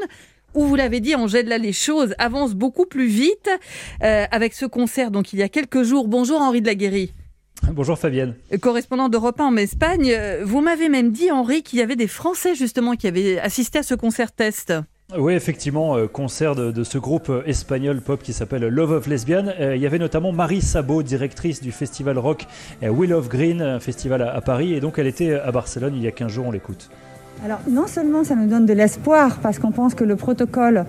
Où vous l'avez dit, Angèle, là, les choses avancent beaucoup plus vite euh, avec ce concert. Donc, il y a quelques jours. Bonjour, Henri de la Guéry.
Bonjour Fabienne.
correspondant d'Europe 1 en Espagne. Euh, Vous m'avez même dit, Henri, qu'il y avait des Français justement qui avaient assisté à ce concert test.
Oui, effectivement, euh, concert de, de ce groupe euh, espagnol pop qui s'appelle Love of Lesbian. Euh, il y avait notamment Marie Sabot, directrice du festival rock euh, Will of Green, un festival à, à Paris. Et donc elle était à Barcelone il y a 15 jours, on l'écoute.
Alors non seulement ça nous donne de l'espoir parce qu'on pense que le protocole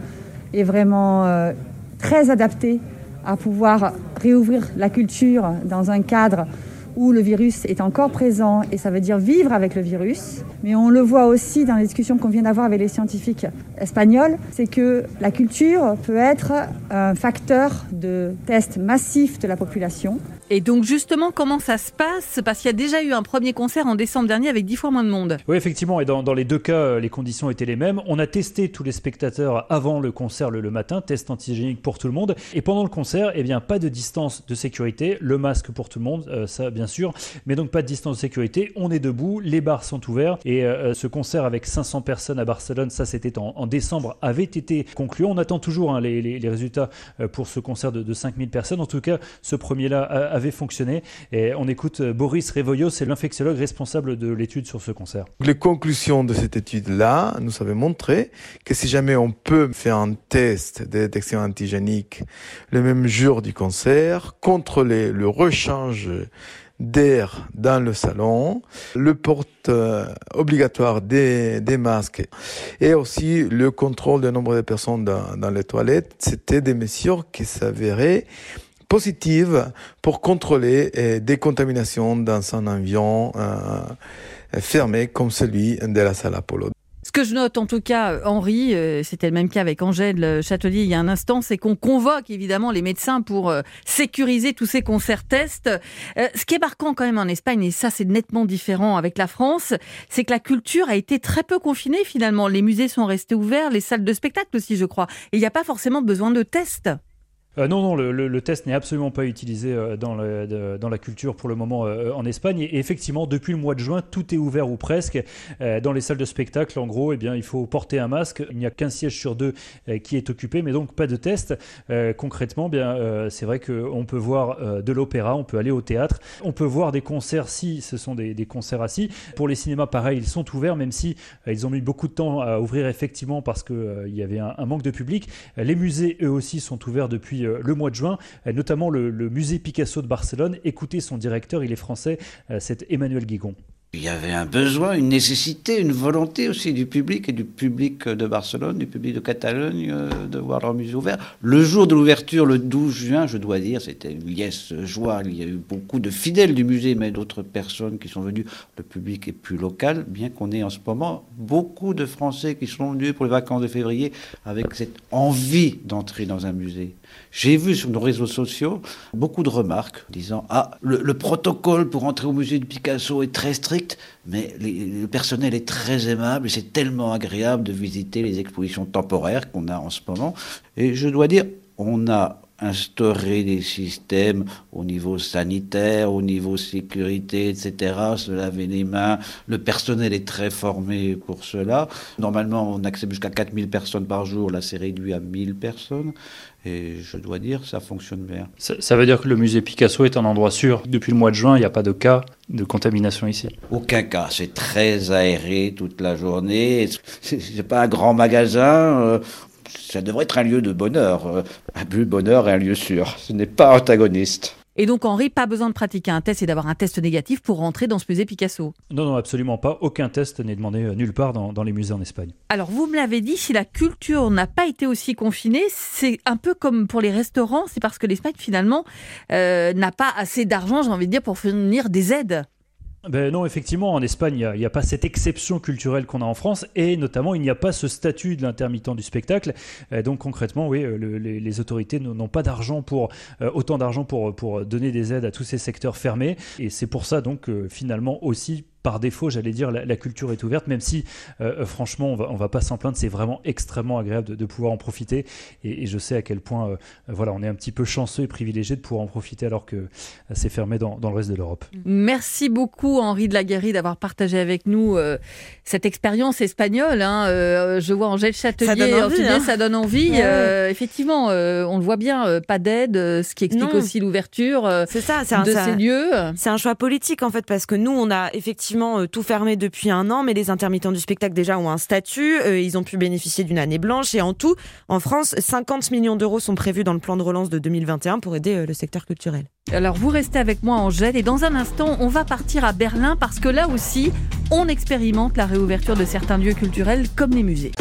est vraiment euh, très adapté à pouvoir réouvrir la culture dans un cadre où le virus est encore présent et ça veut dire vivre avec le virus. Mais on le voit aussi dans les discussions qu'on vient d'avoir avec les scientifiques espagnols, c'est que la culture peut être un facteur de test massif de la population.
Et donc justement, comment ça se passe? Parce qu'il y a déjà eu un premier concert en décembre dernier avec dix fois moins de monde.
Oui, effectivement, et dans, les deux cas, euh, les conditions étaient les mêmes. On a testé tous les spectateurs avant le concert le, matin, test antigénique pour tout le monde. Et pendant le concert, eh bien, pas de distance de sécurité, le masque pour tout le monde, euh, ça bien sûr, mais donc pas de distance de sécurité. On est debout, les bars sont ouverts, et euh, ce concert avec 500 personnes à Barcelone, ça c'était en, décembre, avait été conclu. On attend toujours hein, les, résultats pour ce concert de, de 5000 personnes. En tout cas, ce premier-là avait fonctionné. Et on écoute euh, Boris Revoyo, c'est l'infectiologue responsable de l'étude sur ce concert.
Les conclusions de cette étude-là nous avaient montré que si jamais on peut faire un test de détection antigénique le même jour du concert, contrôler le rechange d'air dans le salon, le porte euh, obligatoire des, masques et aussi le contrôle du nombre de personnes dans les toilettes, c'était des mesures qui s'avéraient positives pour contrôler euh, des contaminations dans un avion euh, fermé comme celui de la salle Apollo. Ce
que je note en tout cas, Henri, euh, c'était le même cas avec Angèle Châtelier il y a un instant, c'est qu'on convoque évidemment les médecins pour sécuriser tous ces concerts tests. Ce qui est marquant quand même en Espagne, et ça c'est nettement différent avec la France, c'est que la culture a été très peu confinée finalement. Les musées sont restés ouverts, les salles de spectacle aussi je crois. Et il n'y a pas forcément besoin de tests.
Euh, non, non, le, test n'est absolument pas utilisé euh, dans, dans, la culture pour le moment euh, en Espagne. Et, effectivement, depuis le mois de juin, tout est ouvert ou presque. dans les salles de spectacle, en gros, eh bien, il faut porter un masque. Il n'y a qu'un siège sur deux qui est occupé, mais donc pas de test. concrètement, bien, c'est vrai qu'on peut voir de l'opéra, on peut aller au théâtre, on peut voir des concerts si ce sont des, concerts assis. Pour les cinémas, pareil, ils sont ouverts, même si ils ont mis beaucoup de temps à ouvrir effectivement parce qu'il y avait un, manque de public. Les musées, eux aussi, sont ouverts depuis le mois de juin, euh, notamment le, musée Picasso de Barcelone. Écoutez son directeur, il est français, euh, c'est Emmanuel Guigon.
Il y avait un besoin, une nécessité, une volonté aussi du public et du public de Barcelone, du public de Catalogne, de voir leur musée ouvert. Le jour de l'ouverture, le 12 juin, je dois dire, c'était une liesse joie. Il y a eu beaucoup de fidèles du musée, mais d'autres personnes qui sont venues. Le public est plus local, bien qu'on ait en ce moment beaucoup de Français qui sont venus pour les vacances de février avec cette envie d'entrer dans un musée. J'ai vu sur nos réseaux sociaux beaucoup de remarques disant Ah, le, protocole pour entrer au musée de Picasso est très strict, mais le personnel est très aimable et c'est tellement agréable de visiter les expositions temporaires qu'on a en ce moment. Et je dois dire, on a instauré des systèmes au niveau sanitaire, au niveau sécurité, etc., se laver les mains. Le personnel est très formé pour cela. Normalement, on accepte jusqu'à 4000 personnes par jour. Là, c'est réduit à 1000 personnes. Et je dois dire, ça fonctionne bien.
Ça, veut dire que le musée Picasso est un endroit sûr. Depuis le mois de juin, il n'y a pas de cas de contamination ici
Aucun cas. C'est très aéré toute la journée. *laughs* C'est pas un grand magasin. Euh, ça devrait être un lieu de bonheur. Euh, un but de bonheur et un lieu sûr. Ce n'est pas antagoniste.
Et donc, Henri, pas besoin de pratiquer un test et d'avoir un test négatif pour rentrer dans ce musée Picasso
Non, non, absolument pas. Aucun test n'est demandé euh, nulle part dans, les musées en Espagne.
Alors, vous me l'avez dit, si la culture n'a pas été aussi confinée, c'est un peu comme pour les restaurants, c'est parce que l'Espagne, finalement, euh, n'a pas assez d'argent, j'ai envie de dire, pour fournir des aides.
Ben non, effectivement, en Espagne, il n'y a, pas cette exception culturelle qu'on a en France, et notamment, il n'y a pas ce statut de l'intermittent du spectacle. Euh, donc concrètement, oui, euh, les, autorités n'ont pas d'argent pour euh, autant d'argent pour, pour donner des aides à tous ces secteurs fermés, et c'est pour ça donc finalement aussi par défaut, j'allais dire, la, culture est ouverte, même si, euh, euh, franchement, on va, va pas s'en plaindre, c'est vraiment extrêmement agréable de, pouvoir en profiter. Et, je sais à quel point, euh, voilà, on est un petit peu chanceux et privilégié de pouvoir en profiter alors que c'est fermé dans, le reste de l'Europe.
Merci beaucoup, Henri de la Guéry, d'avoir partagé avec nous cette expérience espagnole. Hein. je vois Angèle Châtelier, ça donne envie. Hein. Ça donne envie. effectivement, on le voit bien, pas d'aide, ce qui explique aussi l'ouverture de ces lieux.
C'est un choix politique, en fait, parce que nous, on a effectivement euh, tout fermé depuis un an, mais les intermittents du spectacle déjà ont un statut, euh, ils ont pu bénéficier d'une année blanche et en tout, en France, 50 millions d'euros sont prévus dans le plan de relance de 2021 pour aider euh, le secteur culturel.
Alors vous restez avec moi Angèle et dans un instant on va partir à Berlin parce que là aussi on expérimente la réouverture de certains lieux culturels comme les musées.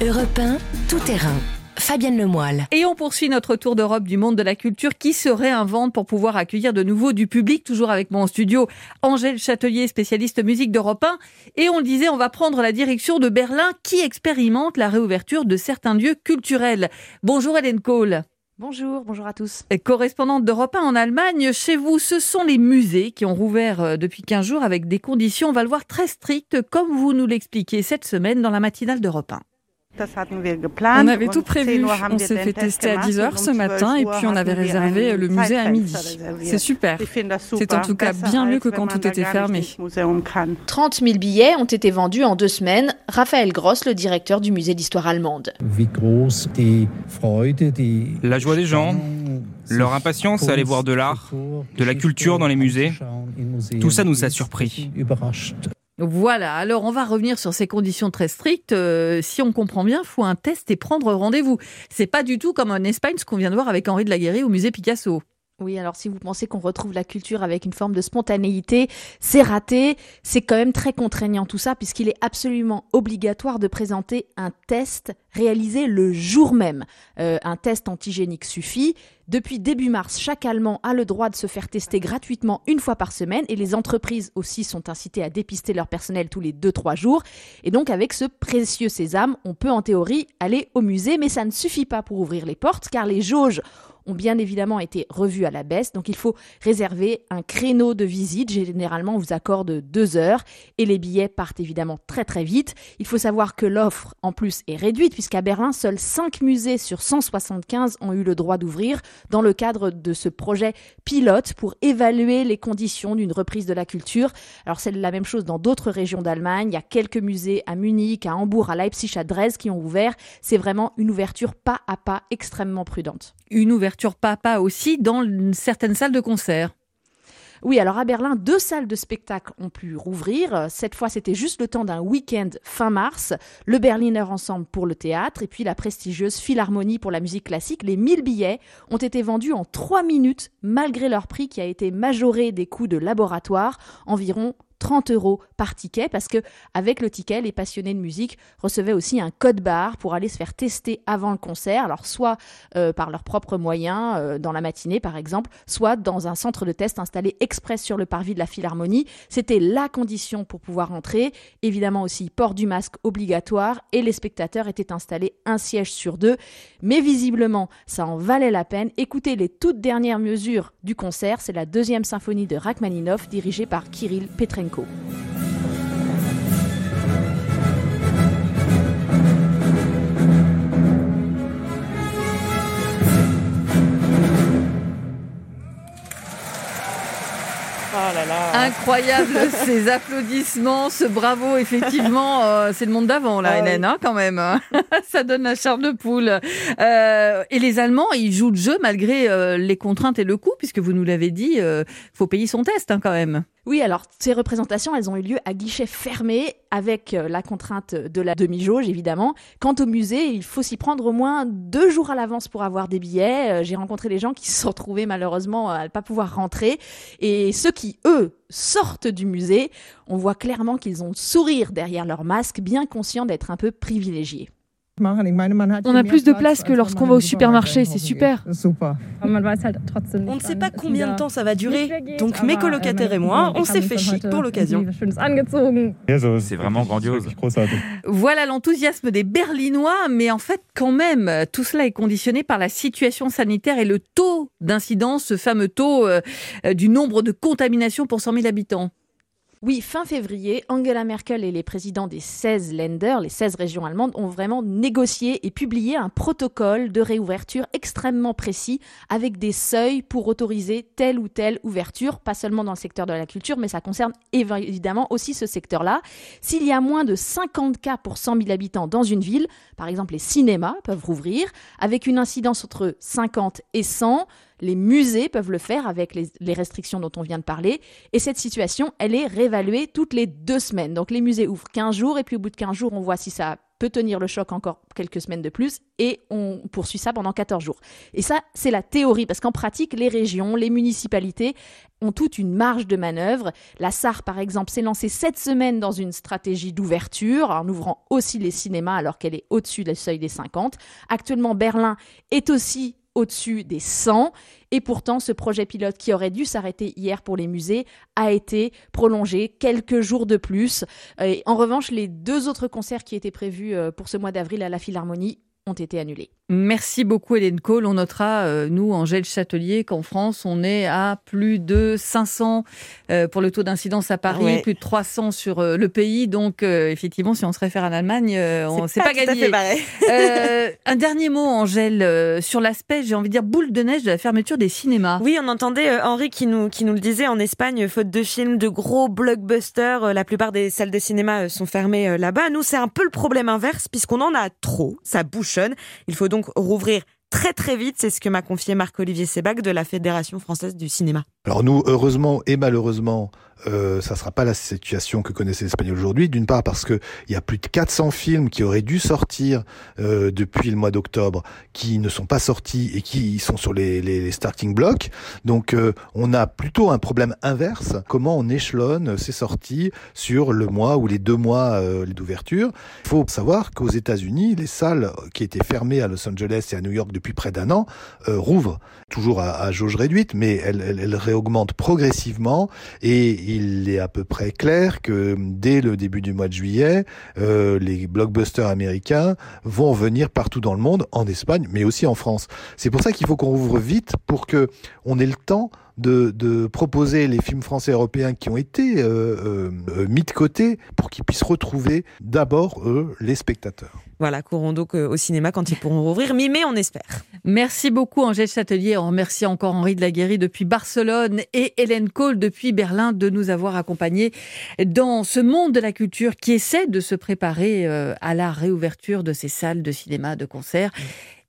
Europe tout terrain. Fabienne Lemoyle.
Et on poursuit notre tour d'Europe du monde de la culture qui se réinvente pour pouvoir accueillir de nouveau du public. Toujours avec moi en studio, Angèle Châtelier, spécialiste musique d'Europe 1. Et on le disait, on va prendre la direction de Berlin qui expérimente la réouverture de certains lieux culturels. Bonjour Hélène Kohl.
Bonjour, bonjour à tous.
correspondante d'Europe 1 en Allemagne, chez vous, ce sont les musées qui ont rouvert euh, depuis 15 jours avec des conditions, on va le voir, très strictes, comme vous nous l'expliquez cette semaine dans la matinale d'Europe 1.
On avait tout prévu. On s'est fait tester à 10h ce matin et puis on avait réservé le musée à midi. C'est super. C'est en tout cas bien mieux que quand tout était fermé.
30 000 billets ont été vendus en deux semaines. Raphaël Gross, le directeur du musée d'histoire allemande.
La joie des gens, leur impatience à aller voir de l'art, de la culture dans les musées, tout ça nous a surpris.
Voilà, alors on va revenir sur ces conditions très strictes. Euh, si on comprend bien, faut un test et prendre rendez-vous. C'est pas du tout comme en Espagne ce qu'on vient de voir avec Henri de la Guéry au musée Picasso.
Oui, alors si vous pensez qu'on retrouve la culture avec une forme de spontanéité, c'est raté. C'est quand même très contraignant tout ça, puisqu'il est absolument obligatoire de présenter un test réalisé le jour même. Euh, un test antigénique suffit. Depuis début mars, chaque Allemand a le droit de se faire tester gratuitement une fois par semaine et les entreprises aussi sont incitées à dépister leur personnel tous les 2-3 jours. Et donc avec ce précieux sésame, on peut en théorie aller au musée, mais ça ne suffit pas pour ouvrir les portes car les jauges ont bien évidemment été revus à la baisse. Donc il faut réserver un créneau de visite. Généralement, on vous accorde deux heures et les billets partent évidemment très très vite. Il faut savoir que l'offre en plus est réduite puisqu'à Berlin, seuls 5 musées sur 175 ont eu le droit d'ouvrir dans le cadre de ce projet pilote pour évaluer les conditions d'une reprise de la culture. Alors c'est la même chose dans d'autres régions d'Allemagne. Il y a quelques musées à Munich, à Hambourg, à Leipzig, à Dresde qui ont ouvert. C'est vraiment une ouverture pas à pas extrêmement prudente.
Une ouverture papa aussi dans certaines salles de concert.
Oui, alors à Berlin, deux salles de spectacle ont pu rouvrir. Cette fois, c'était juste le temps d'un week-end fin mars. Le Berliner Ensemble pour le théâtre et puis la prestigieuse Philharmonie pour la musique classique. Les 1000 billets ont été vendus en 3 minutes, malgré leur prix qui a été majoré des coûts de laboratoire, environ 30 euros par ticket parce que avec le ticket, les passionnés de musique recevaient aussi un code barre pour aller se faire tester avant le concert. Alors soit euh, par leurs propres moyens euh, dans la matinée par exemple, soit dans un centre de test installé express sur le parvis de la Philharmonie. C'était la condition pour pouvoir entrer. Évidemment aussi port du masque obligatoire et les spectateurs étaient installés un siège sur deux. Mais visiblement, ça en valait la peine. Écoutez les toutes dernières mesures du concert. C'est la deuxième symphonie de Rachmaninoff dirigée par Kirill Petrenko.
Oh Incroyable *laughs* ces applaudissements, ce bravo, effectivement, euh, c'est le monde d'avant là, Hélène, hein, quand même. Hein. *laughs* Ça donne la chair de poule. Euh, et les Allemands, ils jouent le jeu malgré euh, les contraintes et le coût, puisque vous nous l'avez dit, il faut payer son test hein, quand même.
Oui, alors ces représentations, elles ont eu lieu à guichet fermé avec euh, la contrainte de la demi-jauge, évidemment. Quant au musée, il faut s'y prendre au moins deux jours à l'avance pour avoir des billets. Euh, j'ai rencontré des gens qui se sont retrouvés malheureusement à ne pas pouvoir rentrer. Et ceux qui, eux, sortent du musée, on voit clairement qu'ils ont sourire derrière leur masque, bien conscients d'être un peu privilégiés.
On a plus de place que lorsqu'on va au supermarché, c'est super.
On ne sait pas combien de temps ça va durer, donc mes colocataires et moi, on s'est fait chic pour l'occasion.
C'est vraiment grandiose.
Voilà l'enthousiasme des Berlinois, mais en fait, quand même, tout cela est conditionné par la situation sanitaire et le taux d'incidence, ce fameux taux euh, du nombre de contaminations pour 100 000 habitants.
Oui, fin février, Angela Merkel et les présidents des 16 Länder, les 16 régions allemandes, ont vraiment négocié et publié un protocole de réouverture extrêmement précis avec des seuils pour autoriser telle ou telle ouverture, pas seulement dans le secteur de la culture, mais ça concerne évidemment aussi ce secteur-là. S'il y a moins de 50 cas pour 100 000 habitants dans une ville, par exemple les cinémas peuvent rouvrir, avec une incidence entre 50 et 100, les musées peuvent le faire avec les, restrictions dont on vient de parler. Et cette situation, elle est réévaluée toutes les deux semaines. Donc les musées ouvrent 15 jours et puis au bout de 15 jours, on voit si ça peut tenir le choc encore quelques semaines de plus et on poursuit ça pendant 14 jours. Et ça, c'est la théorie parce qu'en pratique, les régions, les municipalités ont toute une marge de manœuvre. La SAR, par exemple, s'est lancée cette semaine dans une stratégie d'ouverture en ouvrant aussi les cinémas alors qu'elle est au-dessus du seuil des 50. Actuellement, Berlin est aussi au-dessus des 100. Et pourtant, ce projet pilote qui aurait dû s'arrêter hier pour les musées a été prolongé quelques jours de plus. En revanche, les deux autres concerts qui étaient prévus euh, pour ce mois d'avril à la Philharmonie ont été annulés.
Merci beaucoup Hélène Cole. On notera, euh, nous, Angèle Châtelier, qu'en France, on est à plus de 500 euh, pour le taux d'incidence à Paris, plus de 300 sur euh, le pays. Donc, effectivement, si on se réfère à l'Allemagne, on ne sait pas, pas gagné. *laughs* un dernier mot, Angèle, sur l'aspect, j'ai envie de dire, boule de neige de la fermeture des cinémas.
Oui, on entendait Henri qui nous, qui nous le disait en Espagne, faute de films, de gros blockbusters, la plupart des salles de cinéma sont fermées là-bas. Nous, c'est un peu le problème inverse, puisqu'on en a trop, ça Il faut donc rouvrir très très vite. C'est ce que m'a confié Marc-Olivier Sébac de la Fédération française du cinéma.
Alors nous, heureusement et malheureusement, euh, ça sera pas la situation que connaissent les Espagnols aujourd'hui. D'une part parce que il y a plus de 400 films qui auraient dû sortir euh, depuis le mois d'octobre, qui ne sont pas sortis et qui sont sur les, les, starting blocks. Donc euh, on a plutôt un problème inverse. Comment on échelonne ces sorties sur le mois ou les deux mois euh, d'ouverture? Il faut savoir qu'aux États-Unis, les salles qui étaient fermées à Los Angeles et à New York depuis près d'un an euh, rouvrent, toujours à, à, jauge réduite, mais elles, elles, elles réaugmentent progressivement et il est à peu près clair que dès le début du mois de juillet, euh, les blockbusters américains vont venir partout dans le monde, en Espagne, mais aussi en France. C'est pour ça qu'il faut qu'on rouvre vite pour que on ait le temps de, de, proposer les films français et européens qui ont été euh, euh, mis de côté pour qu'ils puissent retrouver d'abord, eux, les spectateurs.
Voilà, courons donc au cinéma quand ils pourront rouvrir, mi-mai, on espère.
Merci beaucoup, Angèle Châtelier. On remercie encore Henri de la Guéry depuis Barcelone et Hélène Cole depuis Berlin de nous avoir accompagnés dans ce monde de la culture qui essaie de se préparer à la réouverture de ces salles de cinéma, de concert.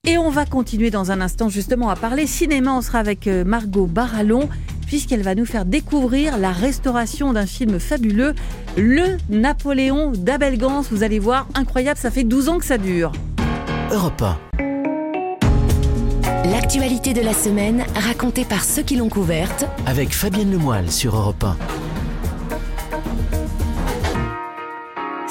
Et on va continuer dans un instant justement à parler cinéma. On sera avec Margot Barallon puisqu'elle va nous faire découvrir la restauration d'un film fabuleux, Le Napoléon d'Abel Gance. Vous allez voir, incroyable, ça fait 12 ans que ça dure.
Europe 1.
L'actualité de la semaine racontée par ceux qui l'ont couverte
avec Fabienne Lemoyle sur Europe 1.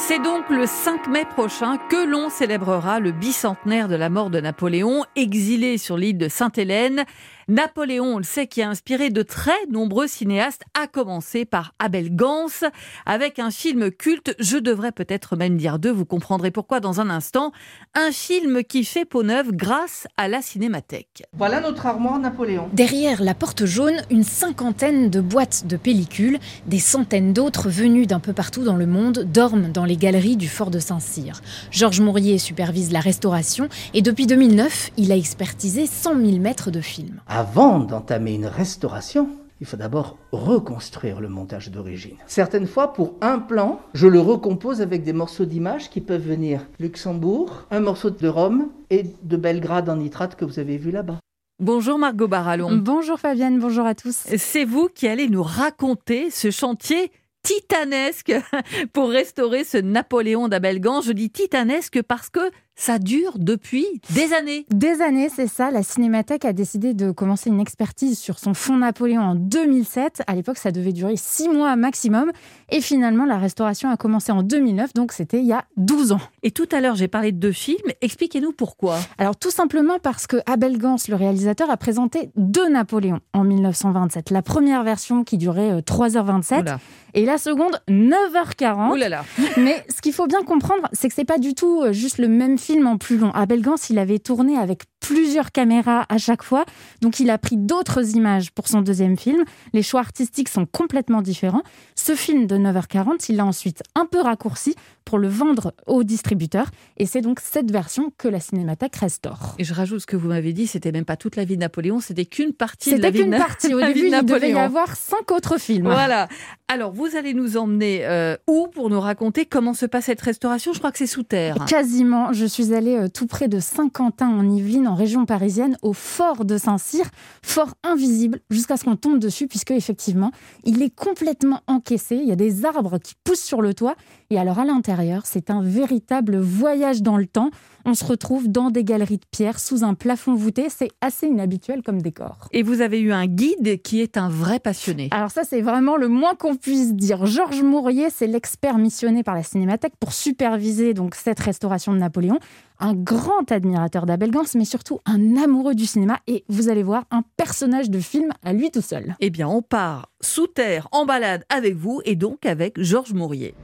C'est donc le 5 mai prochain que l'on célébrera le bicentenaire de la mort de Napoléon, exilé sur l'île de Sainte-Hélène. Napoléon, on le sait, qui a inspiré de très nombreux cinéastes, à commencer par Abel Gance, avec un film culte, je devrais peut-être même dire deux, vous comprendrez pourquoi dans un instant, un film qui fait peau neuve grâce à la cinémathèque.
Voilà notre armoire Napoléon.
Derrière la porte jaune, une cinquantaine de boîtes de pellicules, des centaines d'autres venus d'un peu partout dans le monde dorment dans les galeries du fort de Saint-Cyr. Georges Mourier supervise la restauration et depuis 2009, il a expertisé 100 000 mètres de films.
Avant d'entamer une restauration, il faut d'abord reconstruire le montage d'origine. Certaines fois, pour un plan, je le recompose avec des morceaux d'images qui peuvent venir Luxembourg, un morceau de Rome et de Belgrade en nitrate que vous avez vu là-bas.
Bonjour Margot Barallon.
Bonjour Fabienne, bonjour à tous.
C'est vous qui allez nous raconter ce chantier titanesque *laughs* pour restaurer ce Napoléon d'Abelgan. Je dis titanesque parce que ça dure depuis des années.
Des années, c'est ça. La Cinémathèque a décidé de commencer une expertise sur son fond Napoléon en 2007. À l'époque, ça devait durer six mois maximum. Et finalement, la restauration a commencé en 2009, donc c'était il y a 12 ans.
Et tout à l'heure, j'ai parlé de deux films. Expliquez-nous pourquoi.
Alors, tout simplement parce que Abel Gans, le réalisateur, a présenté deux Napoléons en 1927. La première version qui durait 3h27 Oula. et la seconde 9h40.
Oulala.
Mais ce qu'il faut bien comprendre, c'est que c'est pas du tout juste le même film en plus long. Abel Gans, il avait tourné avec plusieurs caméras à chaque fois, donc il a pris d'autres images pour son deuxième film. Les choix artistiques sont complètement différents. Ce film de 9h40, il l'a ensuite un peu raccourci pour le vendre aux distributeurs, et c'est donc cette version que la Cinémathèque restaure.
Et je rajoute ce que vous m'avez dit, c'était même pas toute la vie de Napoléon, c'était qu'une partie de la vie de
Napoléon. C'était qu'une partie. Au *laughs* début, il devait y avoir cinq autres films.
Voilà. Alors, vous allez nous emmener euh, où pour nous raconter comment se passe cette restauration? Je crois que c'est sous terre.
Quasiment. Je suis allée euh, tout près de Saint-Quentin en Yvelines, en région parisienne, au fort de Saint-Cyr, fort invisible jusqu'à ce qu'on tombe dessus, puisque effectivement, il est complètement encaissé. Il y a des arbres qui poussent sur le toit. Et alors à l'intérieur, c'est un véritable voyage dans le temps. On se retrouve dans des galeries de pierre sous un plafond voûté. C'est assez inhabituel comme décor.
Et vous avez eu un guide qui est un vrai passionné.
Alors ça, c'est vraiment le moins qu'on puisse dire. Georges Mourier, c'est l'expert missionné par la Cinémathèque pour superviser donc cette restauration de Napoléon. Un grand admirateur d'Abel Gans, mais surtout un amoureux du cinéma. Et vous allez voir, un personnage de film à lui tout seul.
Eh bien, on part sous terre en balade avec vous et donc avec Georges Mourier.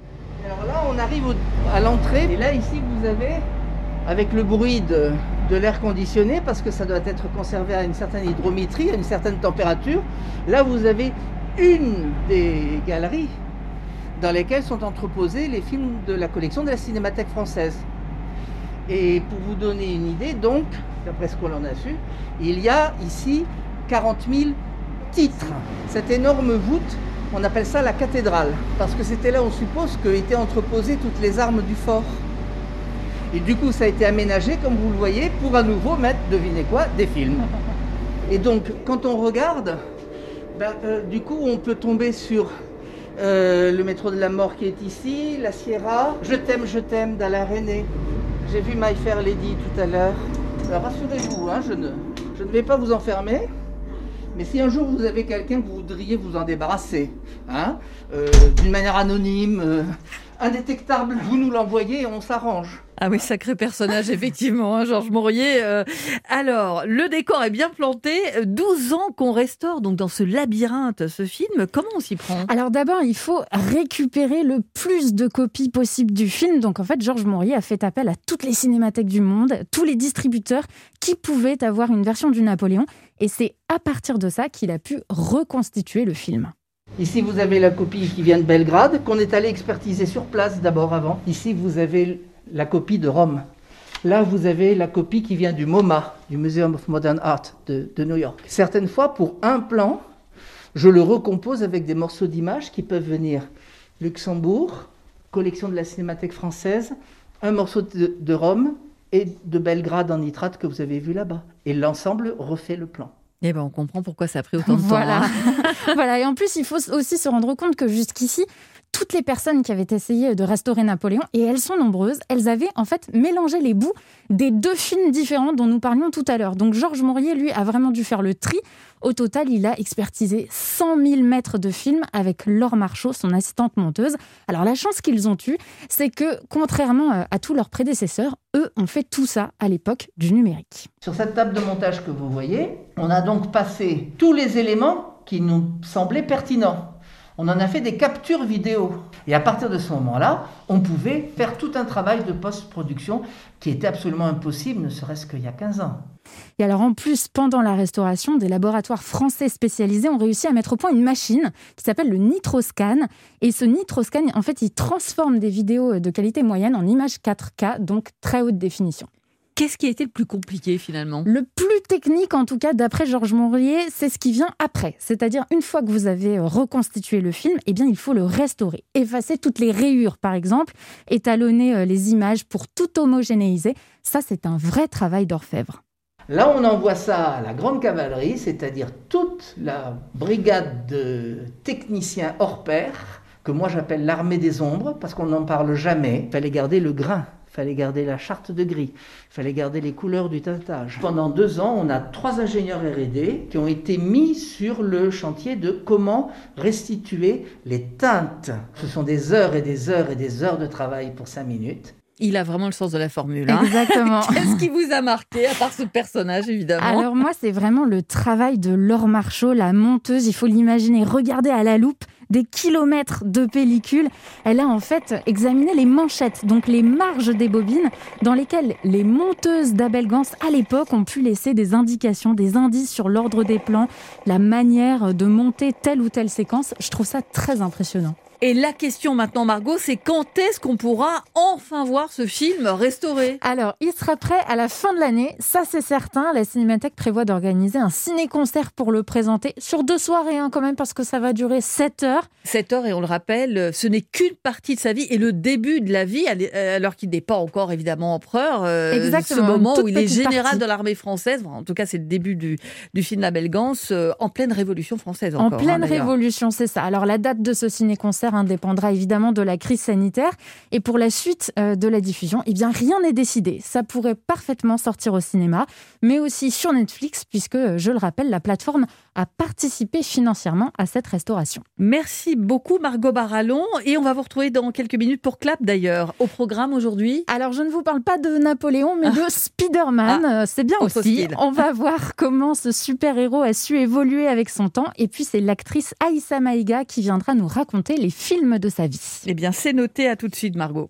Alors là, on arrive à l'entrée. Et là, ici, vous avez avec le bruit de, l'air conditionné, parce que ça doit être conservé à une certaine hydrométrie, à une certaine température. Là, vous avez une des galeries dans lesquelles sont entreposés les films de la collection de la Cinémathèque française. Et pour vous donner une idée, donc, d'après ce qu'on en a su, il y a ici 40 000 titres. Cette énorme voûte, on appelle ça la cathédrale, parce que c'était là, on suppose, qu'étaient entreposées toutes les armes du fort. Et du coup, ça a été aménagé, comme vous le voyez, pour à nouveau mettre, devinez quoi, des films. Et donc, quand on regarde, Ben, euh, du coup, on peut tomber sur euh, le métro de la mort qui est ici, la Sierra. Je t'aime, je t'aime d'Alain René. J'ai vu My Fair Lady tout à l'heure. rassurez-vous, hein, je, ne, je ne vais pas vous enfermer. Mais si un jour vous avez quelqu'un que vous voudriez vous en débarrasser, hein, euh, d'une manière anonyme, indétectable, vous nous l'envoyez et on s'arrange.
Ah oui, sacré personnage, effectivement, hein, Georges Mourier. Euh. alors, le décor est bien planté. 12 ans qu'on restaure donc dans ce labyrinthe, ce film. Comment on s'y prend?
Alors d'abord, il faut récupérer le plus de copies possible du film. Donc en fait, Georges Mourier a fait appel à toutes les cinémathèques du monde, tous les distributeurs qui pouvaient avoir une version du Napoléon. Et c'est à partir de ça qu'il a pu reconstituer le film.
Ici, vous avez la copie qui vient de Belgrade, qu'on est allé expertiser sur place d'abord avant. Ici, vous avez la copie de Rome. Là, vous avez la copie qui vient du MoMA, du Museum of Modern Art de, New York. Certaines fois, pour un plan, je le recompose avec des morceaux d'images qui peuvent venir Luxembourg, collection de la Cinémathèque française, un morceau de, de Rome et de Belgrade en nitrate que vous avez vu là-bas. Et l'ensemble refait le plan.
Eh ben, on comprend pourquoi ça a pris autant de temps.
Voilà. Hein. *laughs* voilà. Et en plus, il faut aussi se rendre compte que jusqu'ici, toutes les personnes qui avaient essayé de restaurer Napoléon, et elles sont nombreuses, elles avaient en fait mélangé les bouts des deux films différents dont nous parlions tout à l'heure. Donc Georges Mourier, lui, a vraiment dû faire le tri. Au total, il a expertisé 100 000 mètres de films avec Laure Marchot, son assistante monteuse. Alors la chance qu'ils ont eue, c'est que contrairement euh, à tous leurs prédécesseurs, eux ont fait tout ça à l'époque du numérique.
Sur cette table de montage que vous voyez, on a donc passé tous les éléments qui nous semblaient pertinents on en a fait des captures vidéo. Et à partir de ce moment-là, on pouvait faire tout un travail de post-production qui était absolument impossible, ne serait-ce qu'il y a 15 ans.
Et alors en plus, pendant la restauration, des laboratoires français spécialisés ont réussi à mettre au point une machine qui s'appelle le Nitroscan. Et ce Nitroscan, en fait, il transforme des vidéos de qualité moyenne en images 4K, donc très haute définition.
Qu'est-ce qui a été le plus compliqué finalement?
Le plus technique, en tout cas, d'après Georges Mourier, c'est ce qui vient après. C'est-à-dire, une fois que vous avez reconstitué le film, eh bien, il faut le restaurer. Effacer toutes les rayures, par exemple, étalonner euh, les images pour tout homogénéiser. Ça, c'est un vrai travail d'orfèvre.
Là, on envoie ça à la grande cavalerie, c'est-à-dire toute la brigade de techniciens hors pair, que moi j'appelle l'armée des ombres, parce qu'on n'en parle jamais. Il fallait garder le grain fallait garder la charte de gris, il fallait garder les couleurs du teintage. Pendant deux ans, on a trois ingénieurs RD qui ont été mis sur le chantier de comment restituer les teintes. Ce sont des heures et des heures et des heures de travail pour cinq minutes.
Il a vraiment le sens de la formule. Hein.
Exactement. *laughs*
Qu'est-ce qui vous a marqué, à part ce personnage, évidemment?
Alors moi, c'est vraiment le travail de Laure Marchot, la monteuse. Il faut l'imaginer. Regardez à la loupe des kilomètres de pellicule. Elle a en fait examiné les manchettes, donc les marges des bobines, dans lesquelles les monteuses d'Abel Gans à l'époque ont pu laisser des indications, des indices sur l'ordre des plans, la manière de monter telle ou telle séquence. Je trouve ça très impressionnant.
Et la question maintenant, Margot, c'est quand est-ce qu'on pourra enfin voir ce film restauré?
Alors, il sera prêt à la fin de l'année, ça c'est certain. La Cinémathèque prévoit d'organiser un ciné-concert pour le présenter sur deux soirées hein, quand même, parce que ça va durer 7 heures.
7 heures, et on le rappelle, ce n'est qu'une partie de sa vie et le début de la vie, euh, alors qu'il n'est pas encore évidemment empereur. Euh,
Exactement.
Ce moment où il est général de l'armée française, en tout cas c'est le début du, du film La Belle Gance, euh, en pleine révolution française encore.
En pleine hein, révolution, c'est ça. Alors la date de ce ciné-concert dépendra évidemment de la crise sanitaire. Et pour la suite euh, de la diffusion, eh bien, rien n'est décidé. Ça pourrait parfaitement sortir au cinéma, mais aussi sur Netflix, puisque, euh, je le rappelle, la plateforme a participé financièrement à cette restauration.
Merci beaucoup Margot Barallon et on va vous retrouver dans quelques minutes pour Clap d'ailleurs. Au programme aujourd'hui
Alors je ne vous parle pas de Napoléon mais de ah. Spider-Man, ah. c'est bien aussi. On va voir comment ce super-héros a su évoluer avec son temps et puis c'est l'actrice Aïssa Maïga qui viendra nous raconter les films de sa vie.
Eh bien c'est noté, à tout de suite Margot.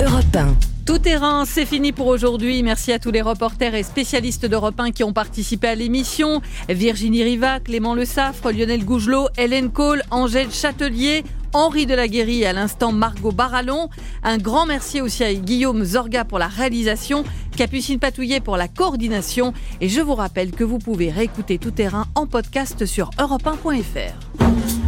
Europe 1.
Tout terrain, c'est fini pour aujourd'hui. Merci à tous les reporters et spécialistes d'Europe 1 qui ont participé à l'émission. Virginie Riva, Clément Le Saffre, Lionel Gougelot, Hélène Cole, Angèle Châtelier, Henri Delaguéry et à l'instant Margot Barallon. Un grand merci aussi à Guillaume Zorga pour la réalisation, Capucine Patouillet pour la coordination. Et je vous rappelle que vous pouvez réécouter Tout terrain en podcast sur europe1.fr.